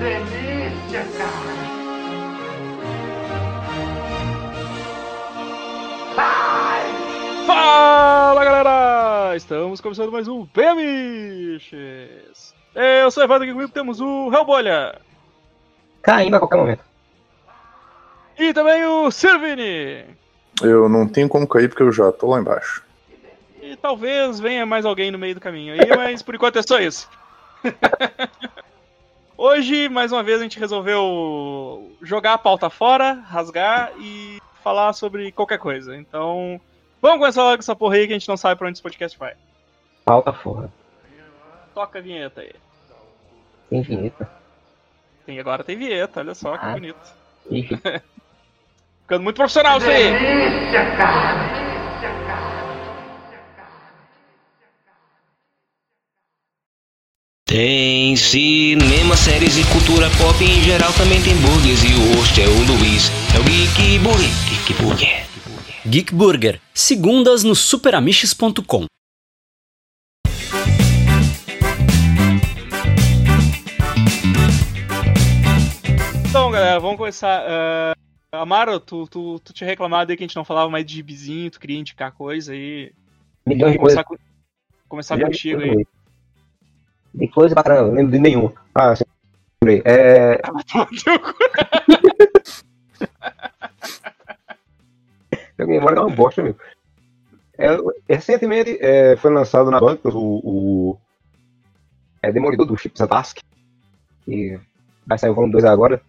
delícia, cara! Fala galera! Estamos começando mais um Bemiches! Eu sou o Evandro aqui comigo temos o Hellbolha Caindo a qualquer momento. e também o Sirvini. Eu não tenho como cair porque eu já tô lá embaixo. E talvez venha mais alguém no meio do caminho aí, mas por enquanto é só isso. Hoje, mais uma vez, a gente resolveu jogar a pauta fora, rasgar e falar sobre qualquer coisa. Então, vamos começar logo com essa porra aí que a gente não sabe pra onde esse podcast vai. Falta fora. Toca a vinheta aí. Tem vinheta. Tem, agora tem vinheta, olha só que Ah. bonito. Ixi, Ficando muito profissional isso aí. Delícia, cara! Tem cinema, séries e cultura pop em geral também tem burgers e o host é o Luiz. É o Geek Burger. Geek Burger. Geek Burger, segundas no superamiches.com. Então, galera, vamos começar. ah, Amaro, tu, tu, tu tinha reclamado aí que a gente não falava mais de gibizinho, tu queria indicar coisa aí. coisas. Começar, com- começar contigo aí. De coisa pra caramba, não lembro de nenhum. Ah, sim. lembrei. É. Minha memória é uma bosta, meu. É, recentemente é, foi lançado na banca o, o é, Demolidor do Chip Zadarsky. Que vai sair o volume 2 agora.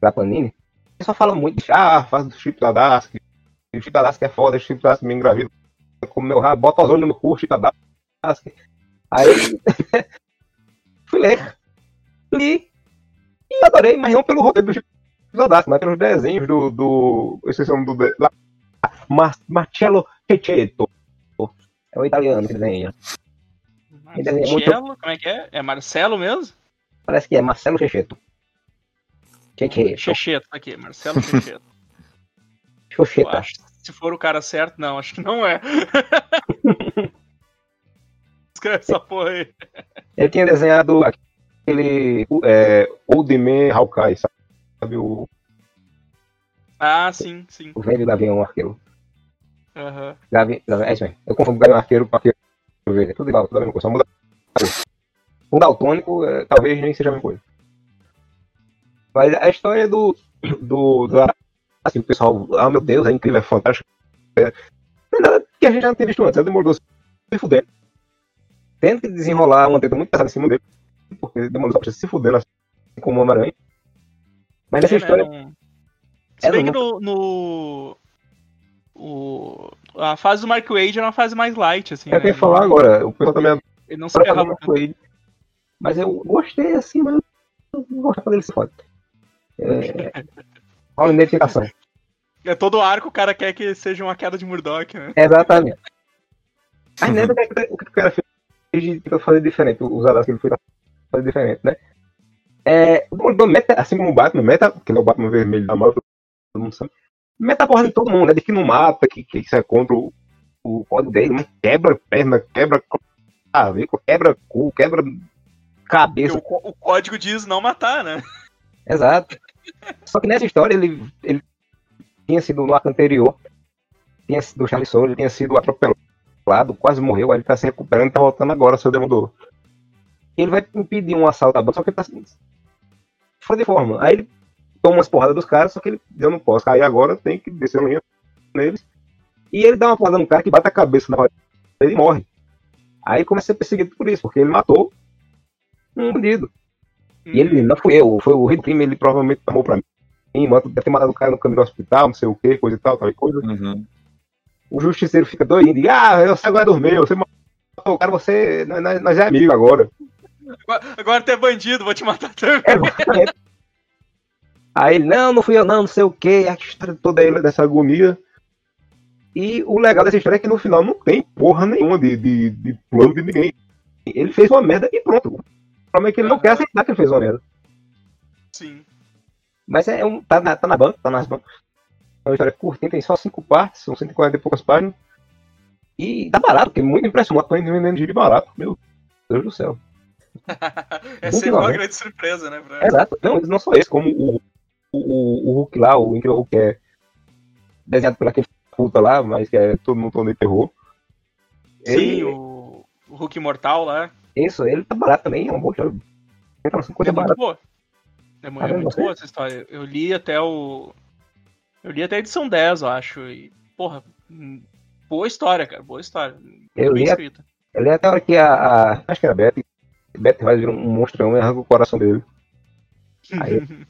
Da Panini. Ele só fala muito de ah, faz do Chip Zadarsky. O Chip Zadarsky é foda, o Chip Zadarsky me engravida. Como meu rabo, bota os olhos no cu, Chip Zadarsky. Aí. fui ler. Li. E adorei, mas não pelo roteiro do Chip Zadarsky, mas pelos desenhos do. do eu esqueci o nome do. de- lá, Mar Marcello Cecchetto. É o italiano que desenha. Ele é muito- Marcelo, como é que é? É Marcelo mesmo? Parece que é Marcelo. Cecchetto. Checheto, tá aqui, Marcelo Checheto. Xoxeta. Se for o cara certo, não, acho que não é. Escreve essa porra aí. Ele tinha desenhado aquele. É, Old Man Hawkeye, sabe? O, Ah, sim, sim. o velho Gavião Arqueiro. Aham. Gavi, Gavi- é isso mesmo. Eu confundo Gavião Arqueiro com Arqueiro Verde. É tudo igual, tudo a mesma coisa. Só muda. Um daltônico, é, talvez nem seja a mesma coisa. Mas a história do. do, do assim, o pessoal, ah meu Deus, é incrível, é fantástico. É, é nada que a gente já não tinha visto antes. Demorou se fudendo. Que desenrolar uma teta muito pesada em cima dele. Porque só pra se fudendo assim como o Homem-Aranha. Mas nessa É, história. não- Se É, bem que no. no o, a fase do Mark Wade era uma fase mais light, assim. É que eu né? ia falar agora. O pessoal também Ele não se uma coisa. Mas eu gostei assim, mas eu não gosto quando ele se fode. É... Rola identificação. É todo arco o cara quer que seja uma queda de Murdoch, né? Exatamente. Mas lembra o que, o que o cara fez de pra fazer diferente, os alas que ele foi fazer diferente, né? É, o Demolidor meta, assim como o Batman, meta, que ele é o Batman vermelho da Marvel, todo mundo sabe, meta a porra de todo mundo, né? De que não mata, que, que isso é contra o, o código dele, mas quebra perna, quebra clavícula, quebra cu, quebra cabeça, o, o código diz não matar, né? Exato. Só que nessa história ele, ele tinha sido no arco anterior, tinha sido o Charlie Soule, ele tinha sido atropelado, quase morreu, aí ele tá se recuperando e tá voltando agora, seu Demolidor. Ele vai impedir um assalto à banca, só que ele tá fora de forma. Aí ele toma umas porradas dos caras, só que ele, eu não posso cair agora, tem que descer no linha neles. E ele dá uma porrada no cara que bate a cabeça na parede e morre. Aí ele começa a ser perseguido por isso, porque ele matou um bandido. E ele, não fui eu, foi o rei do crime, ele provavelmente tomou pra mim, mano, deve ter matado o cara no caminho do hospital, não sei o que, coisa e tal, tal coisa. Uhum. O justiceiro fica doido, e, ah, você agora dormiu, você matou o cara, você, nós, nós- é amigo agora. Agora, agora tu é bandido, vou te matar também. É, exatamente. Aí ele, não, não fui eu não, não sei o que, a história toda ele dessa agonia. E o legal dessa história é que no final não tem porra nenhuma de, de, de plano de ninguém. Ele fez uma merda e pronto. O problema é que ele não quer aceitar que ele fez uma merda. Sim. Mas é um. Tá na, tá na banca, tá nas bancas. É uma história curtinha, tem só cinco partes, são 140 e poucas páginas. E tá barato, porque é muito impressionante. Tô vendendo de barato, meu Deus do céu. é sempre uma 90. grande surpresa, né? Pra... Exato. Não, não só esse, como o, o, o Hulk lá, o Incrível Hulk, que é desenhado por aquele puta lá, mas que é todo mundo tom de terror. Sim, Ele, o, o Hulk Imortal lá. Isso, ele tá barato também, é um bom jogo. Ele tá lançando coisa É muito barata. boa. É, é Ah, muito boa essa história. Eu li até o. Eu li até a edição 10, eu acho. E, porra, hum, boa história, cara. Boa história. Muito Eu li a-. Ele é até a hora que a, a- Acho que era a Beth. Beth vai vir um monstrão e arranca o coração dele. Aí-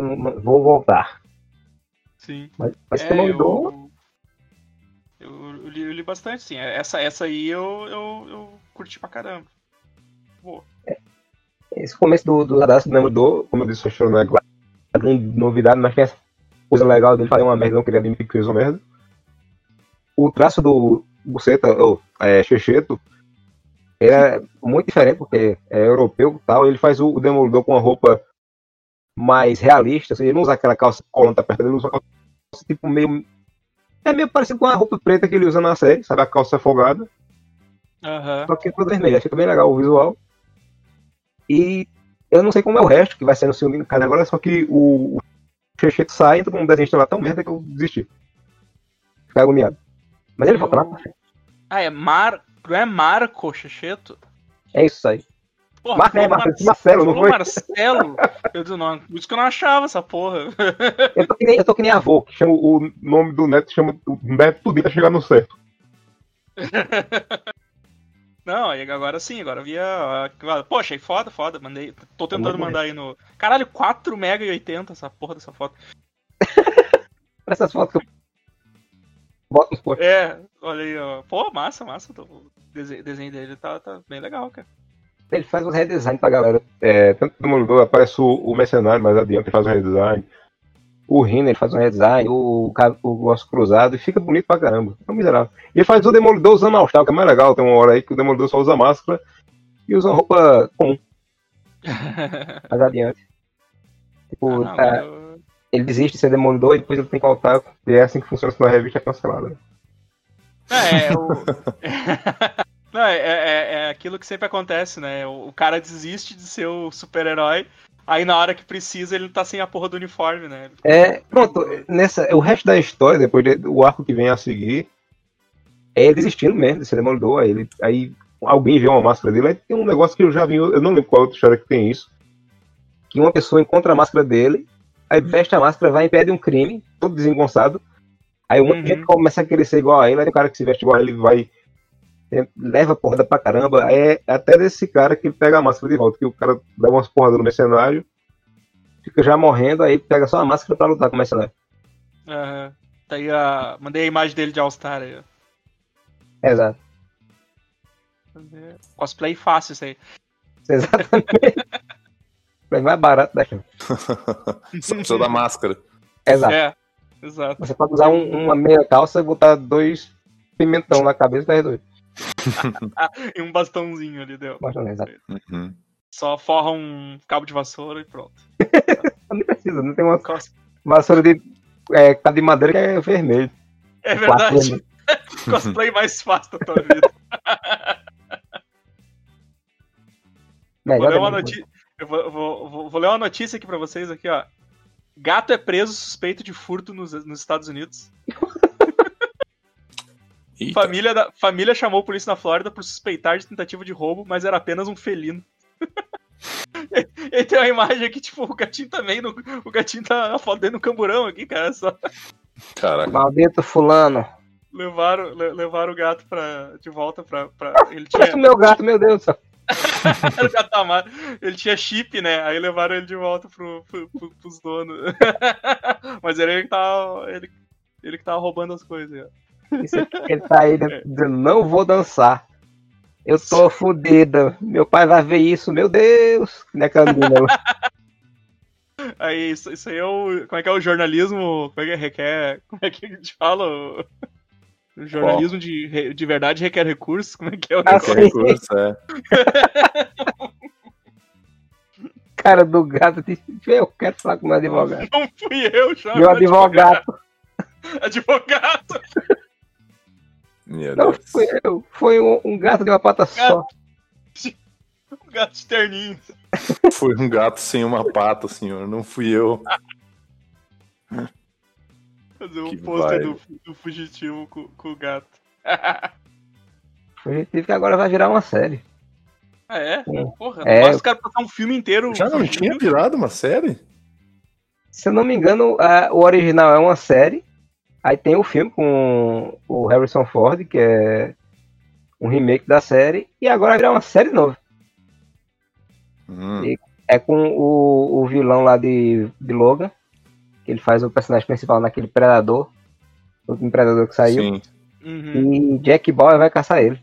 não- não- vou voltar. Sim. Mas, mas É, não eu, mudou. eu, eu li, eu li bastante, sim. Essa, essa aí eu, eu, eu curti pra caramba. Boa. Esse começo do, do Radastro não mudou, como eu disse, o não é grande novidade, mas tem essa coisa legal dele fazer uma merda, não queria admitir que fez uma merda. O traço do Buceta, ou é, Checheto, ele é muito diferente, porque é europeu e tal, ele faz o, Demolidor com uma roupa mais realista, assim, ele não usa aquela calça colanta perto dele, ele usa uma calça tipo meio... É meio parecido com a roupa preta que ele usa na série, sabe, a calça folgada. Aham. Só que toda vermelha, fica bem legal o visual. E eu não sei como é o resto, que vai ser no segundo agora, só que o, o Checheto sai, entra com um desenho lá tão merda que eu desisti. Fiquei agoniado. Mas ele volta lá. Ah, é Mar... Não é Marco Checheto? É isso aí. Porra, Mar- falou é, Mar- Marce- Marcelo, não foi? Marcelo. Eu disse, não, por isso que eu não achava essa porra. Eu tô que nem, eu tô que nem avô, que chama o nome do neto, chama o neto tudo pra chegar no certo. Não, agora sim, agora via. ah, Pô, achei foda, foda. Mandei. Tô tentando muito mandar aí no. Caralho, 4 mega e 80 essa porra dessa foto. Pra essas fotos que eu boto nos posts. É, olha aí, ó. Pô, massa, massa. O dese- desenho dele tá, tá bem legal, cara. Ele faz uns redesign pra galera. É, tanto o Demolidor, aparece o, o Mercenário mais adiante, ele faz um redesign. O ele faz um redesign. O, o Osso Cruzado, e fica bonito pra caramba. É um miserável. E ele faz o Demolidor usando All-Star, que é mais legal. Tem uma hora aí que o Demolidor só usa máscara e usa uma roupa comum, mais adiante. Tipo, Ah, tá- eu- ele desiste de ser Demolidor e depois ele tem que voltar. E é assim que funciona, senão a revista é cancelada. É, é, o... Não, é, é, é aquilo que sempre acontece, né? O, o cara desiste de ser o super-herói, aí na hora que precisa ele tá sem a porra do uniforme, né? É, pronto, nessa, o resto da história, depois de- o arco que vem a seguir, é ele desistindo mesmo de ser demolidor. Aí, ele, aí alguém vê uma máscara dele, aí tem um negócio que eu já vi, eu não lembro qual outra história que tem isso. Que uma pessoa encontra a máscara dele, aí veste a máscara, vai e impede um crime, todo desengonçado. Aí um Uhum. gente começa a ser igual a ele, aí um cara que se veste igual a ele vai. Leva porrada pra caramba. Aí é até desse cara que pega a máscara de volta, que o cara dá umas porradas no mercenário, fica já morrendo, aí pega só a máscara pra lutar com o mercenário. Aham. Tá aí a... Mandei a imagem dele de All-Star aí, ó. Exato. Cosplay fácil isso aí. Exatamente. Mas mais barato da chance. Só precisa da máscara. Exato. É, exato. Você pode usar um- uma meia calça e botar dois pimentão na cabeça e tá resolvido. E um bastãozinho ali, deu. Menos, exato. Uhum. Só forra um cabo de vassoura e pronto. Não precisa, não tem uma Cos- vassoura de é, cabo de madeira que é vermelho. É Quatro verdade. Cosplay mais fácil da tua vida. Vou ler uma. Eu vou, vou- vou- vou ler uma notícia aqui pra vocês aqui, ó. Gato é preso suspeito de furto nos, nos Estados Unidos. Eita. Família, da, família chamou a polícia na Flórida por suspeitar de tentativa de roubo, mas era apenas um felino. e tem uma imagem aqui, tipo, o gatinho também, no, o gatinho tá a foto dele no camburão aqui, cara. Só Caraca. Maldito fulano. levaram, le- levaram o gato pra, de volta pra. pra ele tinha. O meu gato, meu Deus do céu. Era o gato amado. Ele tinha chip, né? Aí levaram ele de volta pro, pro, pro- pros donos. Mas ele que tava. Ele, ele que tava roubando as coisas. Isso aqui, Ele tá aí dizendo, não vou dançar. Eu tô fodida. Meu pai vai ver isso, meu Deus. Menina lá. Aí isso, isso aí é o. Como é que é o jornalismo? Como é que requer. Como é que a gente fala? O, jornalismo de, de verdade requer recursos? Como é que é o Ah, recurso, é. Cara do gato disse, eu quero falar com meu advogado. Não fui eu, chama Meu advogado. Advogado. Meu Não Deus. fui eu. Foi um, um gato de uma pata só. Um gato de terninho. Foi um gato sem uma pata, senhor. Não fui eu. Fazer um Que pôster do, do fugitivo com, com o gato. Fugitivo que agora vai virar uma série. Ah, é? Sim. Porra, É. não basta o cara passar um filme inteiro. Já não tinha virado uma série? Se eu não me engano, a- o original é uma série. Aí tem o filme com o Harrison Ford, que é um remake da série. E agora vai virar uma série nova. Hum, E- É com o, o vilão lá de, de Logan. Que ele faz o personagem principal naquele Predador. O último Predador que saiu. sim. Uhum. E Jack Bauer vai caçar ele.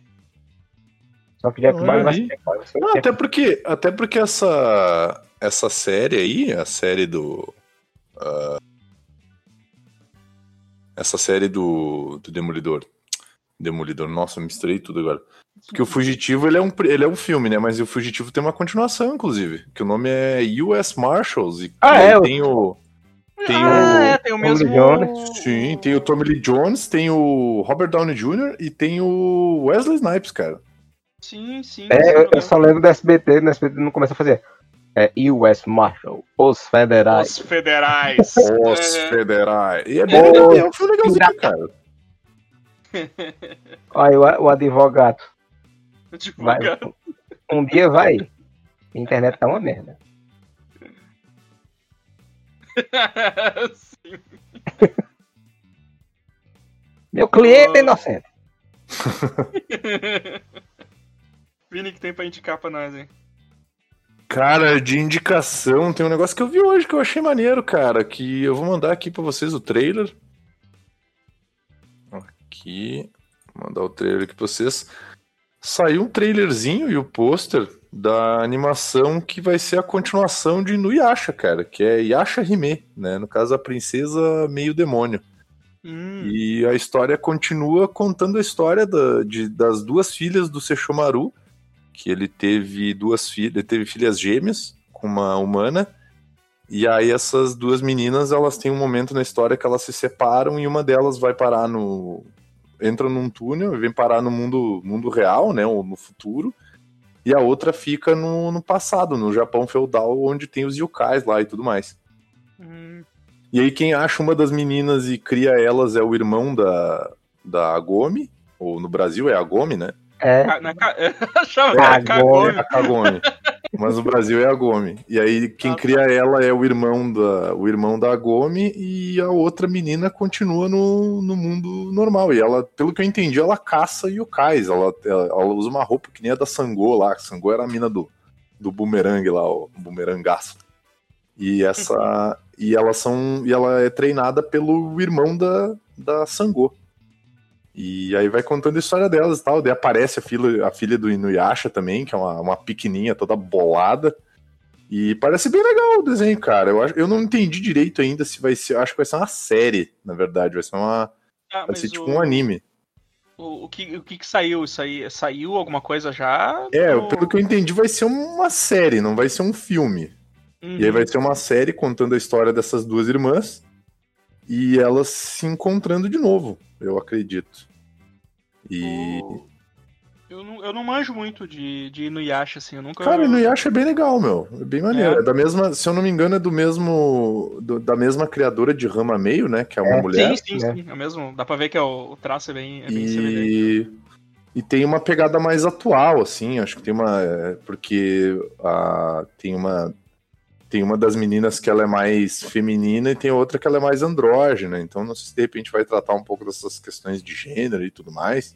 Só que Jack Bauer vai ser Jack Bauer. Jack até porque, até porque essa, essa série aí, a série do. ah, essa série do, do Demolidor. Demolidor, nossa, eu misturei tudo agora. Porque o Fugitivo ele é, um, ele é um filme, né? Mas o Fugitivo tem uma continuação, inclusive. Que o nome é US Marshals. E Ah, é, tem o. Tem ah, o. é, tem o Tommy mesmo. Jones. Sim, tem o Tommy Lee Jones, tem o Robert Downey Jr. e tem o Wesley Snipes, cara. Sim, sim. É, sim, eu, eu só lembro do SBT, no SBT não começa a fazer. É US Marshal, os federais. Os federais. Os federais. E é legal, é um legalzinho, cara. Aí o, o advogado. Vai, um dia vai. A internet tá uma merda. sim. Meu cliente Oh. é inocente. Vini que tem pra indicar pra nós, hein? Cara, de indicação, tem um negócio que eu vi hoje que eu achei maneiro, cara, que eu vou mandar aqui pra vocês o trailer. Aqui, vou mandar o trailer aqui pra vocês. Saiu um trailerzinho e o pôster da animação que vai ser a continuação de Inuyasha, cara, que é Yasha Hime, né? No caso, a princesa meio demônio. Hum, E a história continua contando a história da- de- das duas filhas do Sesshomaru, que ele teve duas filhas, teve filhas gêmeas com uma humana. E aí essas duas meninas, elas têm um momento na história que elas se separam e uma delas vai parar no entra num túnel e vem parar no mundo mundo real, né, ou no futuro. E a outra fica no, no passado, no Japão feudal, onde tem os yokais lá e tudo mais. hum. E aí quem acha uma das meninas e cria elas é o irmão da, da Agome, ou no Brasil é Agome, né? É. Na ca- Achava que É, era Kagome. É a. Mas no Brasil é Agome. E aí quem Ah, cria ela é o irmão da, o irmão da Agome e a outra menina continua no, no mundo normal. E ela, pelo que eu entendi, ela caça yokais. Ela, ela, ela usa uma roupa que nem a da Sangô lá. Sangô era a mina do, do bumerangue lá, o bumerangaço. E essa. e elas são. E ela é treinada pelo irmão da, da Sangô. E aí vai contando a história delas e tal. Daí aparece a filha, a filha do Inuyasha também, que é uma, uma pequenininha toda bolada. E parece bem legal o desenho, cara. Eu, acho, eu não entendi direito ainda se vai ser. Acho que vai ser uma série, na verdade. Vai ser uma. Ah, Vai ser tipo o- um anime. O, o que, o que que saiu? Isso aí, saiu alguma coisa já? É, Ou- pelo que eu entendi, vai ser uma série, não vai ser um filme. Uhum. E aí vai ser uma série contando a história dessas duas irmãs e elas se encontrando de novo, eu acredito. E. O- Eu não, eu não manjo muito de, de Inuyasha, assim, eu nunca... Cara, Inuyasha é bem legal, meu. É bem maneiro. É. É da mesma, se eu não me engano, é do mesmo. do- da mesma criadora de Rama Meio, né? Que é uma É, mulher. Sim, sim, né? sim, é mesmo. Dá pra ver que é o, o traço é bem, é bem semelhante. E, e tem uma pegada mais atual, assim, acho que tem uma. é, Porque a, tem uma. Tem uma das meninas que ela é mais feminina e tem outra que ela é mais andrógena. Então não sei se de repente vai tratar um pouco dessas questões de gênero e tudo mais.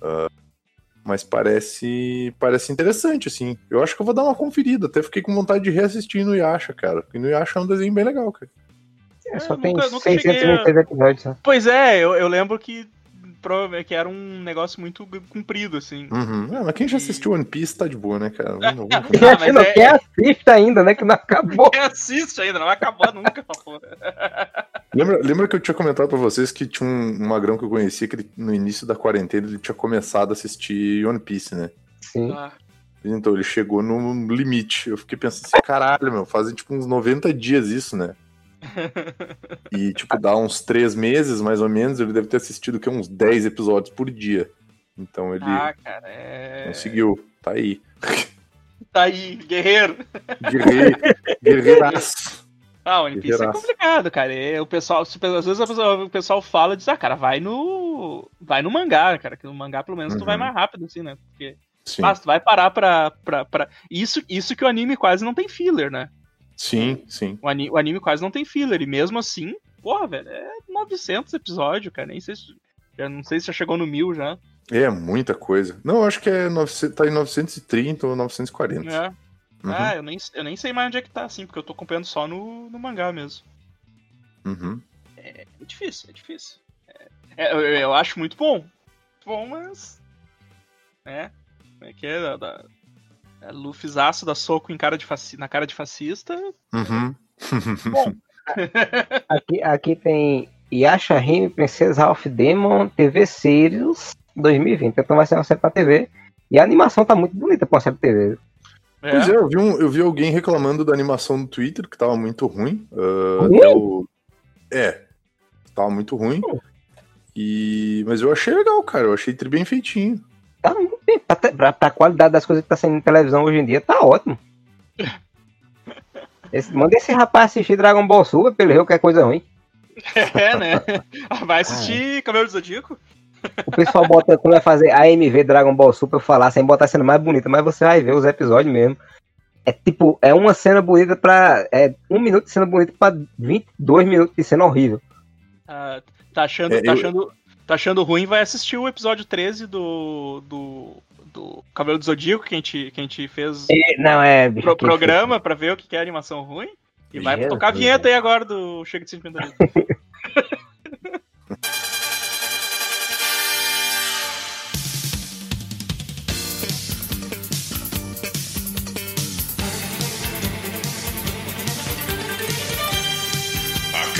Ah, mas parece parece interessante, assim. Eu acho que eu vou dar uma conferida. Até fiquei com vontade de reassistir no Yasha, cara. Porque no Yasha é um desenho bem legal, cara. É, só tem nunca- nunca cheguei a- 626 episódios. Né? Pois é, eu, eu lembro que que era um negócio muito comprido, assim. Uhum. Ah, mas quem já assistiu One Piece tá de boa, né, cara? Vamos- vamos- Quem, Ah, mas não, é- quem assiste ainda, né? Que não acabou. Quem assiste ainda, não vai acabar nunca, pô. Lembra, lembra que eu tinha comentado pra vocês que tinha um, um magrão que eu conhecia que ele, no início da quarentena ele tinha começado a assistir One Piece, né? Sim. Ah, Então ele chegou no limite. Eu fiquei pensando assim, caralho, meu, fazem tipo uns 90 dias isso, né? E tipo, dá uns três meses mais ou menos, ele deve ter assistido que uns 10 episódios por dia. Então ele ah, cara, é... conseguiu, tá aí. Tá aí, guerreiro. Guerreiro, guerreiraço. Ah, o Piece é complicado, cara. É, o pessoal, às vezes pessoa- o pessoal fala e diz, ah, cara, vai no. Vai no mangá, cara. Que no mangá, pelo menos, tu vai Uhum. mais rápido, assim, né? Porque. Sim, Mas tu vai parar pra. pra, pra... Isso, isso que o anime quase não tem filler, né? Sim, sim. O anime, o anime quase não tem filler. E mesmo assim, porra, velho, é 900 episódios, cara. Nem sei se. Já não sei se já chegou no mil já. É muita coisa. Não, eu acho que é 900, tá em 930 ou 940. É. Uhum, Ah, eu nem, eu nem sei mais onde é que tá, assim, porque eu tô acompanhando só no, no mangá mesmo. uhum. É difícil, é difícil. É, é, eu, eu acho muito bom. Bom, mas. É. Como é que é? Da, da, é Luffyzaço dá soco em cara de faci, na cara de fascista. Uhum. Aqui, aqui tem Yasha Hime, Princesa of Demon, TV Series 2020. Então vai ser uma série pra TV. E a animação tá muito bonita pra uma série pra TV. É. Pois é, eu vi, um- eu vi alguém reclamando da animação no Twitter, que tava muito ruim. Ah, Ruim? até o- É, tava muito ruim. E... Mas eu achei legal, cara. Eu achei tri bem feitinho. Tá muito. Pra, te- pra, pra qualidade das coisas que tá saindo na televisão hoje em dia, tá ótimo. Esse- manda esse rapaz assistir Dragon Ball Super pra ele ver o que é coisa ruim. É, né? Vai assistir Cabelo do Zodíaco? O pessoal bota, quando vai fazer AMV Dragon Ball Super, falar sem botar a cena mais bonita, mas você vai ver os episódios mesmo. É tipo, é uma cena bonita pra. É um minuto de cena bonita pra 22 minutos de cena horrível. Ah, tá, achando, É, tá, eu- achando, tá achando ruim? Vai assistir o episódio 13 do. do, do Cabelo do Zodíaco que a gente, que a gente fez E- não, é. pro que- programa pra ver o que é animação ruim. E vai Jesus. tocar a vinheta aí agora do Chega de Sentimentalismo. A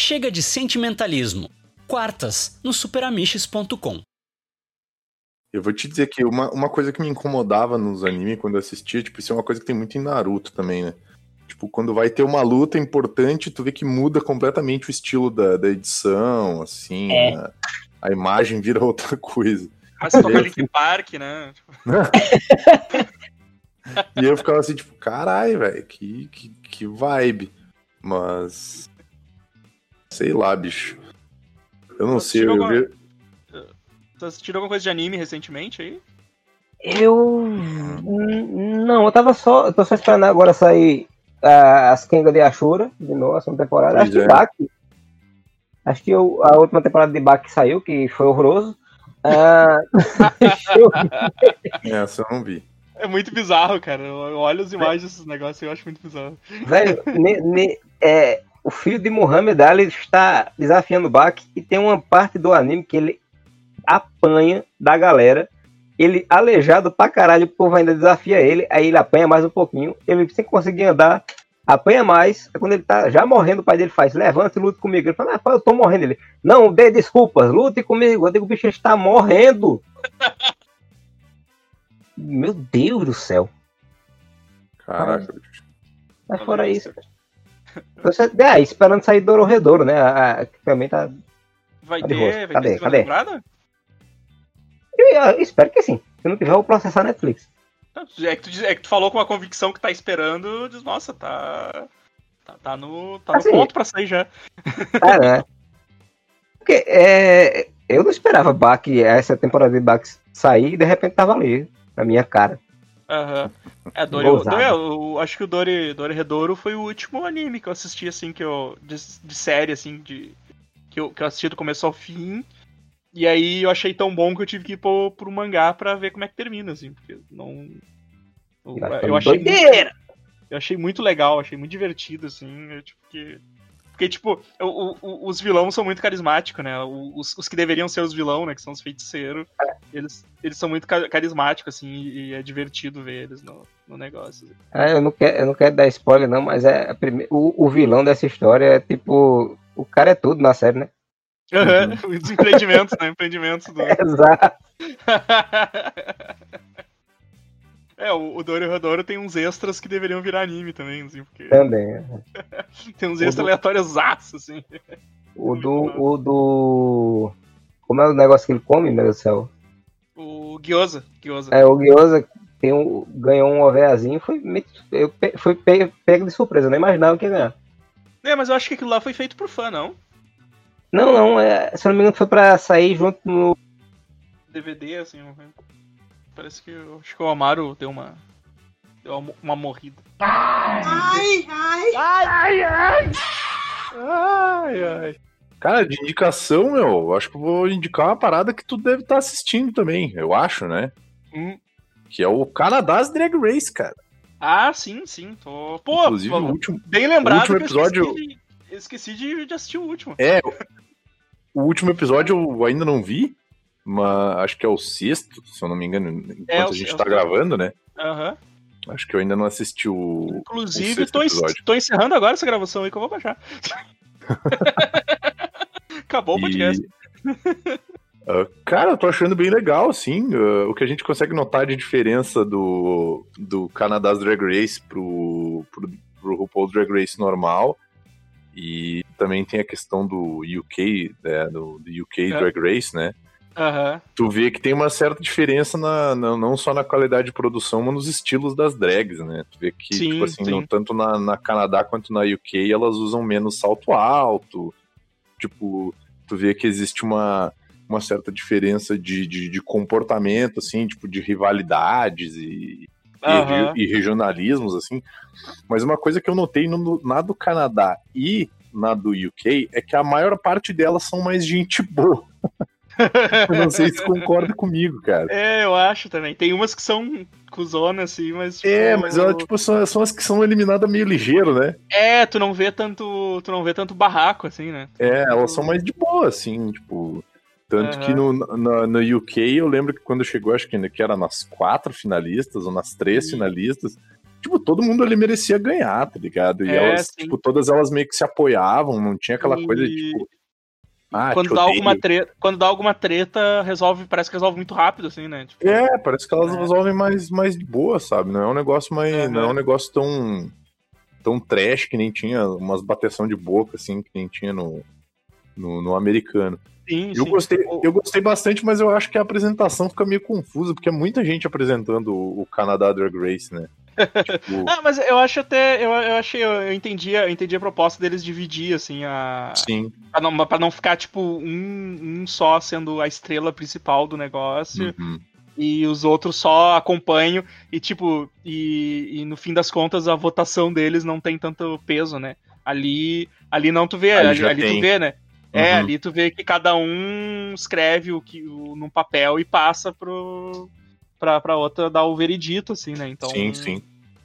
Chega de sentimentalismo. Quartas no superamiches.com. Eu vou te dizer que uma, uma coisa que me incomodava nos animes quando eu assistia, tipo, isso é uma coisa que tem muito em Naruto também, né? Tipo, quando vai ter uma luta importante, tu vê que muda completamente o estilo da, da edição, assim, É. a, a imagem vira outra coisa. Mas você toca Link Park, né? E eu ficava assim, tipo, caralho, velho, que, que, que vibe. Mas. Sei lá, bicho. Eu não Você sei, eu, tirou ve- Você assistiu alguma coisa de anime recentemente aí? Eu. Não, eu tava só. Eu tô só esperando agora sair ah, as Kenga de Ashura, de novo, a segunda temporada. Pois Acho que é. Baki. Acho que o- a última temporada de Baki saiu, que foi horroroso. Ah, deixa eu. Essa eu não vi. É muito bizarro, cara. Eu eu olho as imagens desses negócios e eu acho muito bizarro. Velho, ne- ne- é, o filho de Muhammad Ali está desafiando o Baki e tem uma parte do anime que ele apanha da galera. Ele, aleijado pra caralho, o povo ainda desafia ele, aí ele apanha mais um pouquinho, ele sem conseguir andar, apanha mais, aí quando ele tá já morrendo, o pai dele faz, levanta e lute comigo. Ele fala, ah, pai, eu tô morrendo. Ele, não, dê desculpas, lute comigo. Eu digo, o bicho está morrendo. Meu Deus do céu. Caraca, bicho. Mas fora isso. É, esperando sair do Redouro, né? A, a, que também tá. Vai Cadê ter, vai ter Cadê? segunda Cadê? temporada? Eu, eu espero que sim. Se não tiver, eu vou processar a Netflix. É que, tu, é que tu falou com uma convicção que tá esperando, diz, nossa, tá. Tá, tá no, tá no Assim, ponto pra sair já. Cara, né? Porque é, eu não esperava Bach, essa temporada de Bach sair e de repente tava ali, na minha cara. Aham. É, Dori, Ousado. Dori- eu acho que o Dori, Dori Redouro foi o último anime que eu assisti, assim, que eu. De, de série, assim, de. Que eu, que eu assisti do começo ao fim. E aí eu achei tão bom que eu tive que ir pro, pro mangá pra ver como é que termina, assim, porque não. Eu, eu achei. Muito, eu achei muito legal, achei muito divertido, assim. eu, tipo, que. Porque, tipo, o- o- os vilões são muito carismáticos, né? Os, os que deveriam ser os vilão, né? Que são os feiticeiros. Eles, eles são muito ca- carismáticos, assim, e, é divertido ver eles no, no negócio. assim. É, eu, não quero, eu não quero dar spoiler, não, mas é prime- o, o vilão dessa história é tipo. O cara é tudo na série, né? Aham, Os empreendimentos, né? Empreendimentos do. Exato. é, o, o Doro Rodoro tem uns extras que deveriam virar anime também, assim, porque Também. é. tem uns O extras do- aleatórios assim. O do. O do. Como é o negócio que ele come, meu Deus do céu? O Gyoza. Gyoza. É, o Gyoza tem um, ganhou um OVAzinho, foi, eu foi pe- pego de surpresa, eu nem imaginava que ia ganhar. É, mas eu acho que aquilo lá foi feito por fã, não? Não, não, é, se eu não me engano foi pra sair junto no. DVD, assim. um- Parece que eu acho que o Amaro deu uma. Deu uma, uma morrida. Ai, ai. Ai, ai! Ai, ai. Cara, de indicação, meu, eu acho que eu vou indicar uma parada que tu deve estar assistindo também, eu acho, né? Hum. Que é o Canadás Drag Race, cara. Ah, sim, sim. Tô... Pô, Inclusive, pô, o último, bem lembrado último que eu episódio- esqueci, de, eu esqueci de, de assistir o último. É, o último episódio eu ainda não vi, mas acho que é o sexto, se eu não me engano, enquanto É, o- a gente é o tá sexto. gravando, né? Aham. Acho que eu ainda não assisti o. o Inclusive, sexto tô, tô encerrando agora essa gravação aí que eu vou baixar. Acabou o podcast. Ah, cara, eu tô achando bem legal, assim. ah, o que a gente consegue notar de diferença do, do Canadás Drag Race pro, pro, pro RuPaul Drag Race normal. E também tem a questão do UK, né, do, do UK É. Drag Race, né? Aham. tu vê que tem uma certa diferença na, na- não só na qualidade de produção, mas nos estilos das drags, né? Tu vê que, Sim, tipo assim, no- tanto na, na Canadá quanto na UK, elas usam menos salto alto. Tipo, tu vê que existe uma, uma certa diferença de, de, de comportamento, assim, tipo, de rivalidades e, e, Aham. re- e regionalismos, assim. Mas uma coisa que eu notei no, na do Canadá e na do UK é que a maior parte delas são mais gente boa. Eu não sei se concorda comigo, cara. É, eu acho também. Tem umas que são cuzonas, assim, mas. É, tipo, mas ela, tipo, são, são as que são eliminadas meio ligeiro, né? É, tu não vê tanto. Tu não vê tanto barraco, assim, né? É, elas são mais de boa, assim, tipo. Tanto Aham. que no, na, no UK eu lembro que quando chegou, acho que que era nas quatro finalistas ou nas três Sim. finalistas, tipo, todo mundo ali merecia ganhar, tá ligado? E É, elas, sim. tipo, todas elas meio que se apoiavam, não tinha aquela E- coisa de, tipo, ah, quando dá, odeio. alguma treta, quando dá alguma treta, resolve, parece que resolve muito rápido, assim, né? Tipo, É, parece que elas É. resolvem mais, mais de boa, sabe? Não é um negócio mais. Aham. Não é um negócio tão. tão trash que nem tinha umas bateção de boca, assim, que nem tinha no, no, no americano. sim, Eu sim. gostei, eu gostei bastante, mas eu acho que a apresentação fica meio confusa, porque é muita gente apresentando o, o Canadá Drag Race, né? Tipo, Ah, mas eu acho até. Eu, eu achei. Eu, entendi, eu entendi a proposta deles dividir, assim, a. sim. Pra não, pra não ficar, tipo, um, um só sendo a estrela principal do negócio. Uhum. e os outros só acompanham e tipo e, e no fim das contas a votação deles não tem tanto peso né ali ali não tu vê Ali ali, ali tu vê né é Uhum. ali tu vê que cada um escreve o que o, num papel e passa pro pra, pra outra dar o veredito assim né então Sim, sim.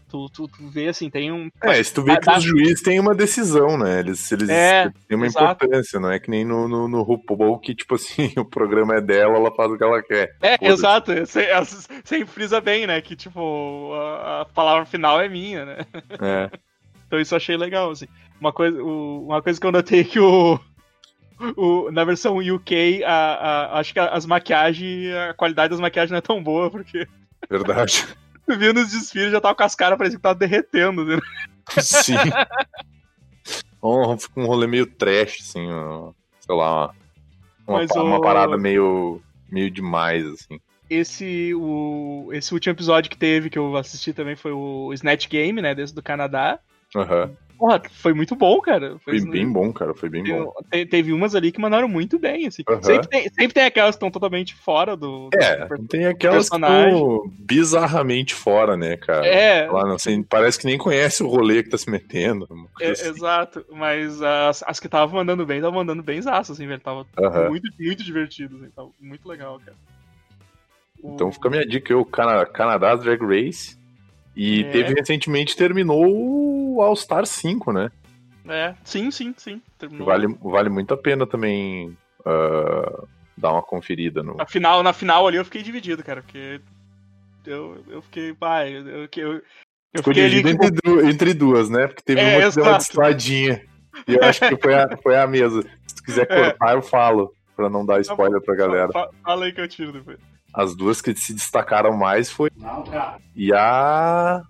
Tu, tu, tu vê assim tem um É, se tu vê que dá- os juízes têm uma decisão, né? Eles, eles É, têm uma exato. importância, não é que nem no, no, no RuPaul, que, tipo assim, o programa é dela, ela faz o que ela quer. É, exato. Você, você frisa bem, né? Que, tipo, a, a palavra final é minha, né? É. Então isso eu achei legal, assim. Uma coisa, uma coisa que eu notei é que o, o- na versão UK, a, a- acho que as maquiagens, a qualidade das maquiagens não é tão boa, porque Verdade. tu viu nos desfiles já tava com as caras, parecia que tava derretendo. Né? Sim. um, fica um rolê meio trash, assim, sei lá, uma, Mas uma o- parada meio, meio demais, assim. Esse, o, esse último episódio que teve, que eu assisti também, foi o Snatch Game, né? Desse do Canadá. Aham. Porra, foi muito bom, cara. Foi bem bom, cara. Foi bem bom. Te- Teve umas ali que mandaram muito bem, assim. Aham. Sempre, tem, sempre tem aquelas que estão totalmente fora do. do É, super- tem aquelas que estão bizarramente fora, né, cara? É, Lá, não, assim, parece que nem conhece o rolê que tá se metendo. é, assim. exato. Mas as, as que estavam mandando bem, estavam mandando bem zaço, assim, velho. Tava Aham. muito, muito divertido, assim. Tava muito legal, cara. O- Então fica a minha dica, o Cana Canadá Drag Race. E É. teve recentemente terminou o All Star 5, né? É, sim, sim, sim. Terminou. Vale, vale muito a pena também ah, dar uma conferida no. Na final, na final ali eu fiquei dividido, cara, porque eu, eu fiquei, pai, eu, eu, eu, fiquei ali, dividido tipo, entre, du- entre duas, né? Porque teve É, uma que deu uma exato. distradinha. E eu acho que foi a, foi a mesa. Se tu quiser É. cortar, eu falo. Pra não dar spoiler pra galera. fa- fala aí que eu tiro depois. As duas que se destacaram mais foi. E a.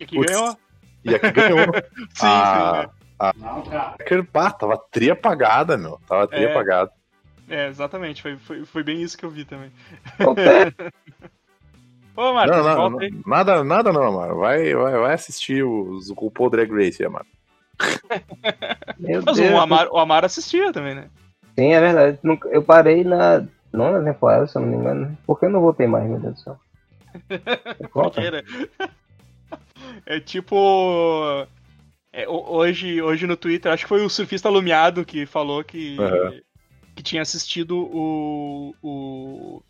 E que Putz. ganhou? E a que ganhou. Sim, a- sim, Que, pá, tava tri apagada, meu. Tava tri É. apagada. é. Exatamente, foi, foi, foi bem isso que eu vi também. Voltei. Ô, Marcos, Não, não, volta não, aí. nada, nada não, Amaro. Vai, vai, vai assistir os, o RuPaul Drag Race, Amaro. Meu Mas Deus. o Amaro, o Amaro assistia também, né? Sim, é verdade. Nunca- Eu parei na nona temporada, se eu não me engano. Por que eu não voltei mais, meu Deus do céu? Porque, né? É tipo. é, ho- hoje, hoje no Twitter, acho que foi o surfista alumiado que falou que, Aham. que tinha assistido o, o.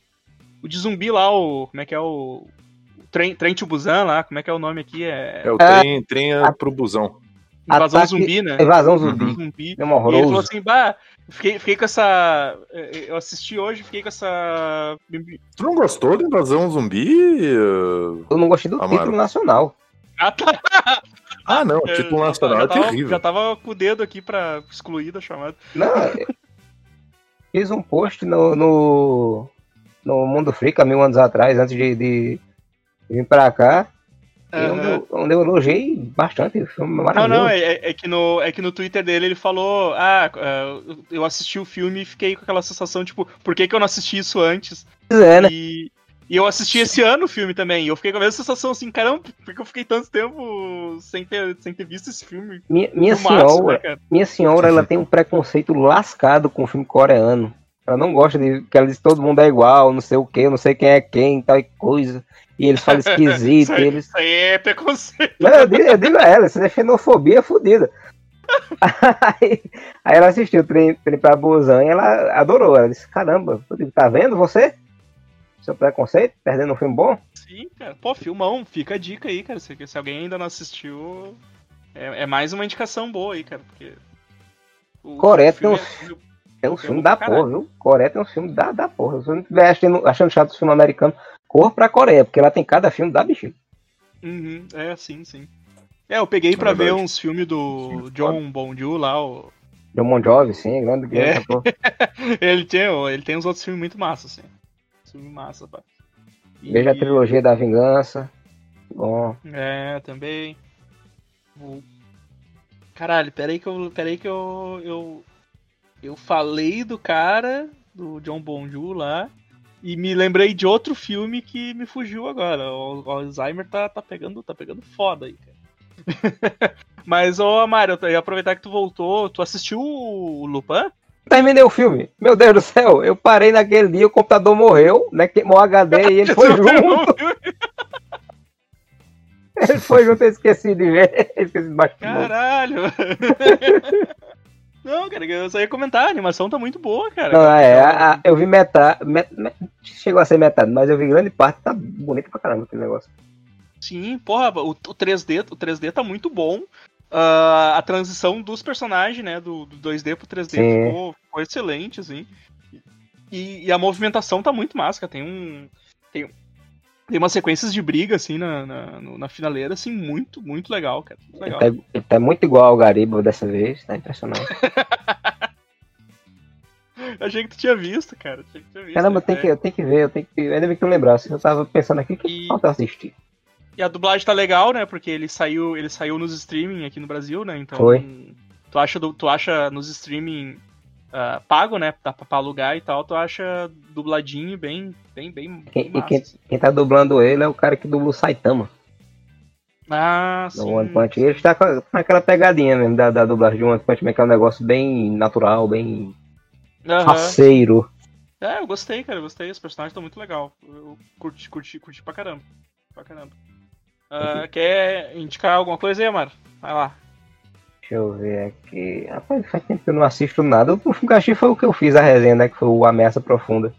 O de zumbi lá, o. Como é que é o. o Trem, Trem to Busan lá, como é que é o nome aqui? É. É o Ah, trem, trem é pro busão. Invasão Ataque- zumbi, né? Evasão zumbi. Zumbi. É um E ele falou horroroso. assim, bah, fiquei, fiquei com essa. eh, Eu assisti hoje, fiquei com essa. Tu não gostou da invasão zumbi? Eu não gostei do Amaro. título nacional. Ah, tá. Ah, não, o Eu título já- nacional já é tava, terrível. Já tava com o dedo aqui pra excluir da chamada. Não, eu fiz um post no, no, no Mundo Freak há mil anos atrás, antes de, de vir pra cá. E Onde, eu, onde eu elogiei bastante o filme Não, maravilhoso. não, é, é- é que no, é que no Twitter dele ele falou: Ah, eu assisti o filme e fiquei com aquela sensação, tipo, por que, que eu não assisti isso antes? Pois é, né? E, e eu assisti esse ano o filme também. E eu fiquei com a mesma sensação assim, caramba, por que eu fiquei tanto tempo sem ter, sem ter visto esse filme? Minha, minha senhora, né, minha senhora, ela tem um preconceito lascado com filme coreano. Ela não gosta de que ela diz que todo mundo é igual, não sei o que, não sei quem é quem, tal coisa. E eles falam esquisito, Isso aí, eles. isso aí é preconceito. Não, eu digo, eu digo a ela, isso é xenofobia fodida. Aí, aí ela assistiu o trem, trem pra Busan e ela adorou. Ela disse: Caramba, digo, tá vendo você? Seu preconceito, perdendo um filme bom? Sim, cara. Pô, filmão, fica a dica aí, cara. Se, se alguém ainda não assistiu, é, é mais uma indicação boa aí, cara. Porque. o Coreia tem filme uns- é- É um filme da caralho. porra, viu? Coreia tem um filme da, da porra. Se você não estiver achando, achando chato o filme americano, corra pra Coreia, porque lá tem cada filme da bexiga. Uhum, é, sim, sim. É, eu peguei É pra ver uns filmes do John Bon Jovi lá, o... John Bon Jovi, sim, grande, grande É. ele, tem, ele tem uns outros filmes muito massa, assim. Filme massa, pá. E- Veja a trilogia da vingança. Bom, É, também. Caralho, peraí que eu. Peraí que eu. Eu, eu falei do cara, do John Bon Jovi lá, e me lembrei de outro filme que me fugiu agora. O, o Alzheimer tá, tá, pegando, tá pegando foda aí, cara. Mas, ô Amaro, eu ia aproveitar que tu voltou. Tu assistiu o Lupin? terminei o filme. Meu Deus do céu, eu parei naquele dia, o computador morreu, né? Queimou o HD e ele foi junto. Ele foi junto, eu esqueci de ver. Esqueci de baixar. Caralho! Não, cara, eu só ia comentar, a animação tá muito boa, cara. Não, é, a- a- eu vi metade, met- met- chegou a ser metade, mas eu vi grande parte, tá bonito pra caramba aquele negócio. Sim, porra, o, o 3D, o 3D tá muito bom. Ah, a transição dos personagens, né, do, do 2D pro 3D Sim. ficou, ficou excelente, assim. E, e a movimentação tá muito massa, cara. Tem um. Tem, tem umas sequências de briga, assim, na, na, na finaleira, assim, muito, muito legal, cara. Muito Ele legal. tá, ele tá muito igual ao Gariba dessa vez, tá impressionante. Eu achei que tu tinha visto, cara. Achei que tu tinha visto. Caramba, eu né? tenho que, eu tenho que ver, eu tenho que. Ainda bem que eu lembrasse. Eu tava pensando aqui que E- falta eu assistir. E a dublagem tá legal, né? Porque ele saiu, ele saiu nos streaming aqui no Brasil, né? Então. Foi. Tu acha, tu acha nos streaming ah, pago, né? Dá pra, pra alugar e tal, tu acha dubladinho bem, bem, bem, Quem, massa, quem, assim. quem tá dublando ele é o cara que dubla o Saitama. Ah, no sim. One Punch. Ele está com aquela pegadinha mesmo da, da dublagem de One Punch Man, que é um negócio bem natural, bem Aham. faceiro. É, eu gostei, cara, eu gostei. Os personagens estão muito legal. Eu curti, curti, curti pra caramba. Pra caramba. Ah, quer indicar alguma coisa aí, Amaro? Vai lá. Deixa eu ver aqui. Rapaz, faz tempo que eu não assisto nada. O assisti foi o que eu fiz a resenha, né? Que foi o Ameaça Profunda.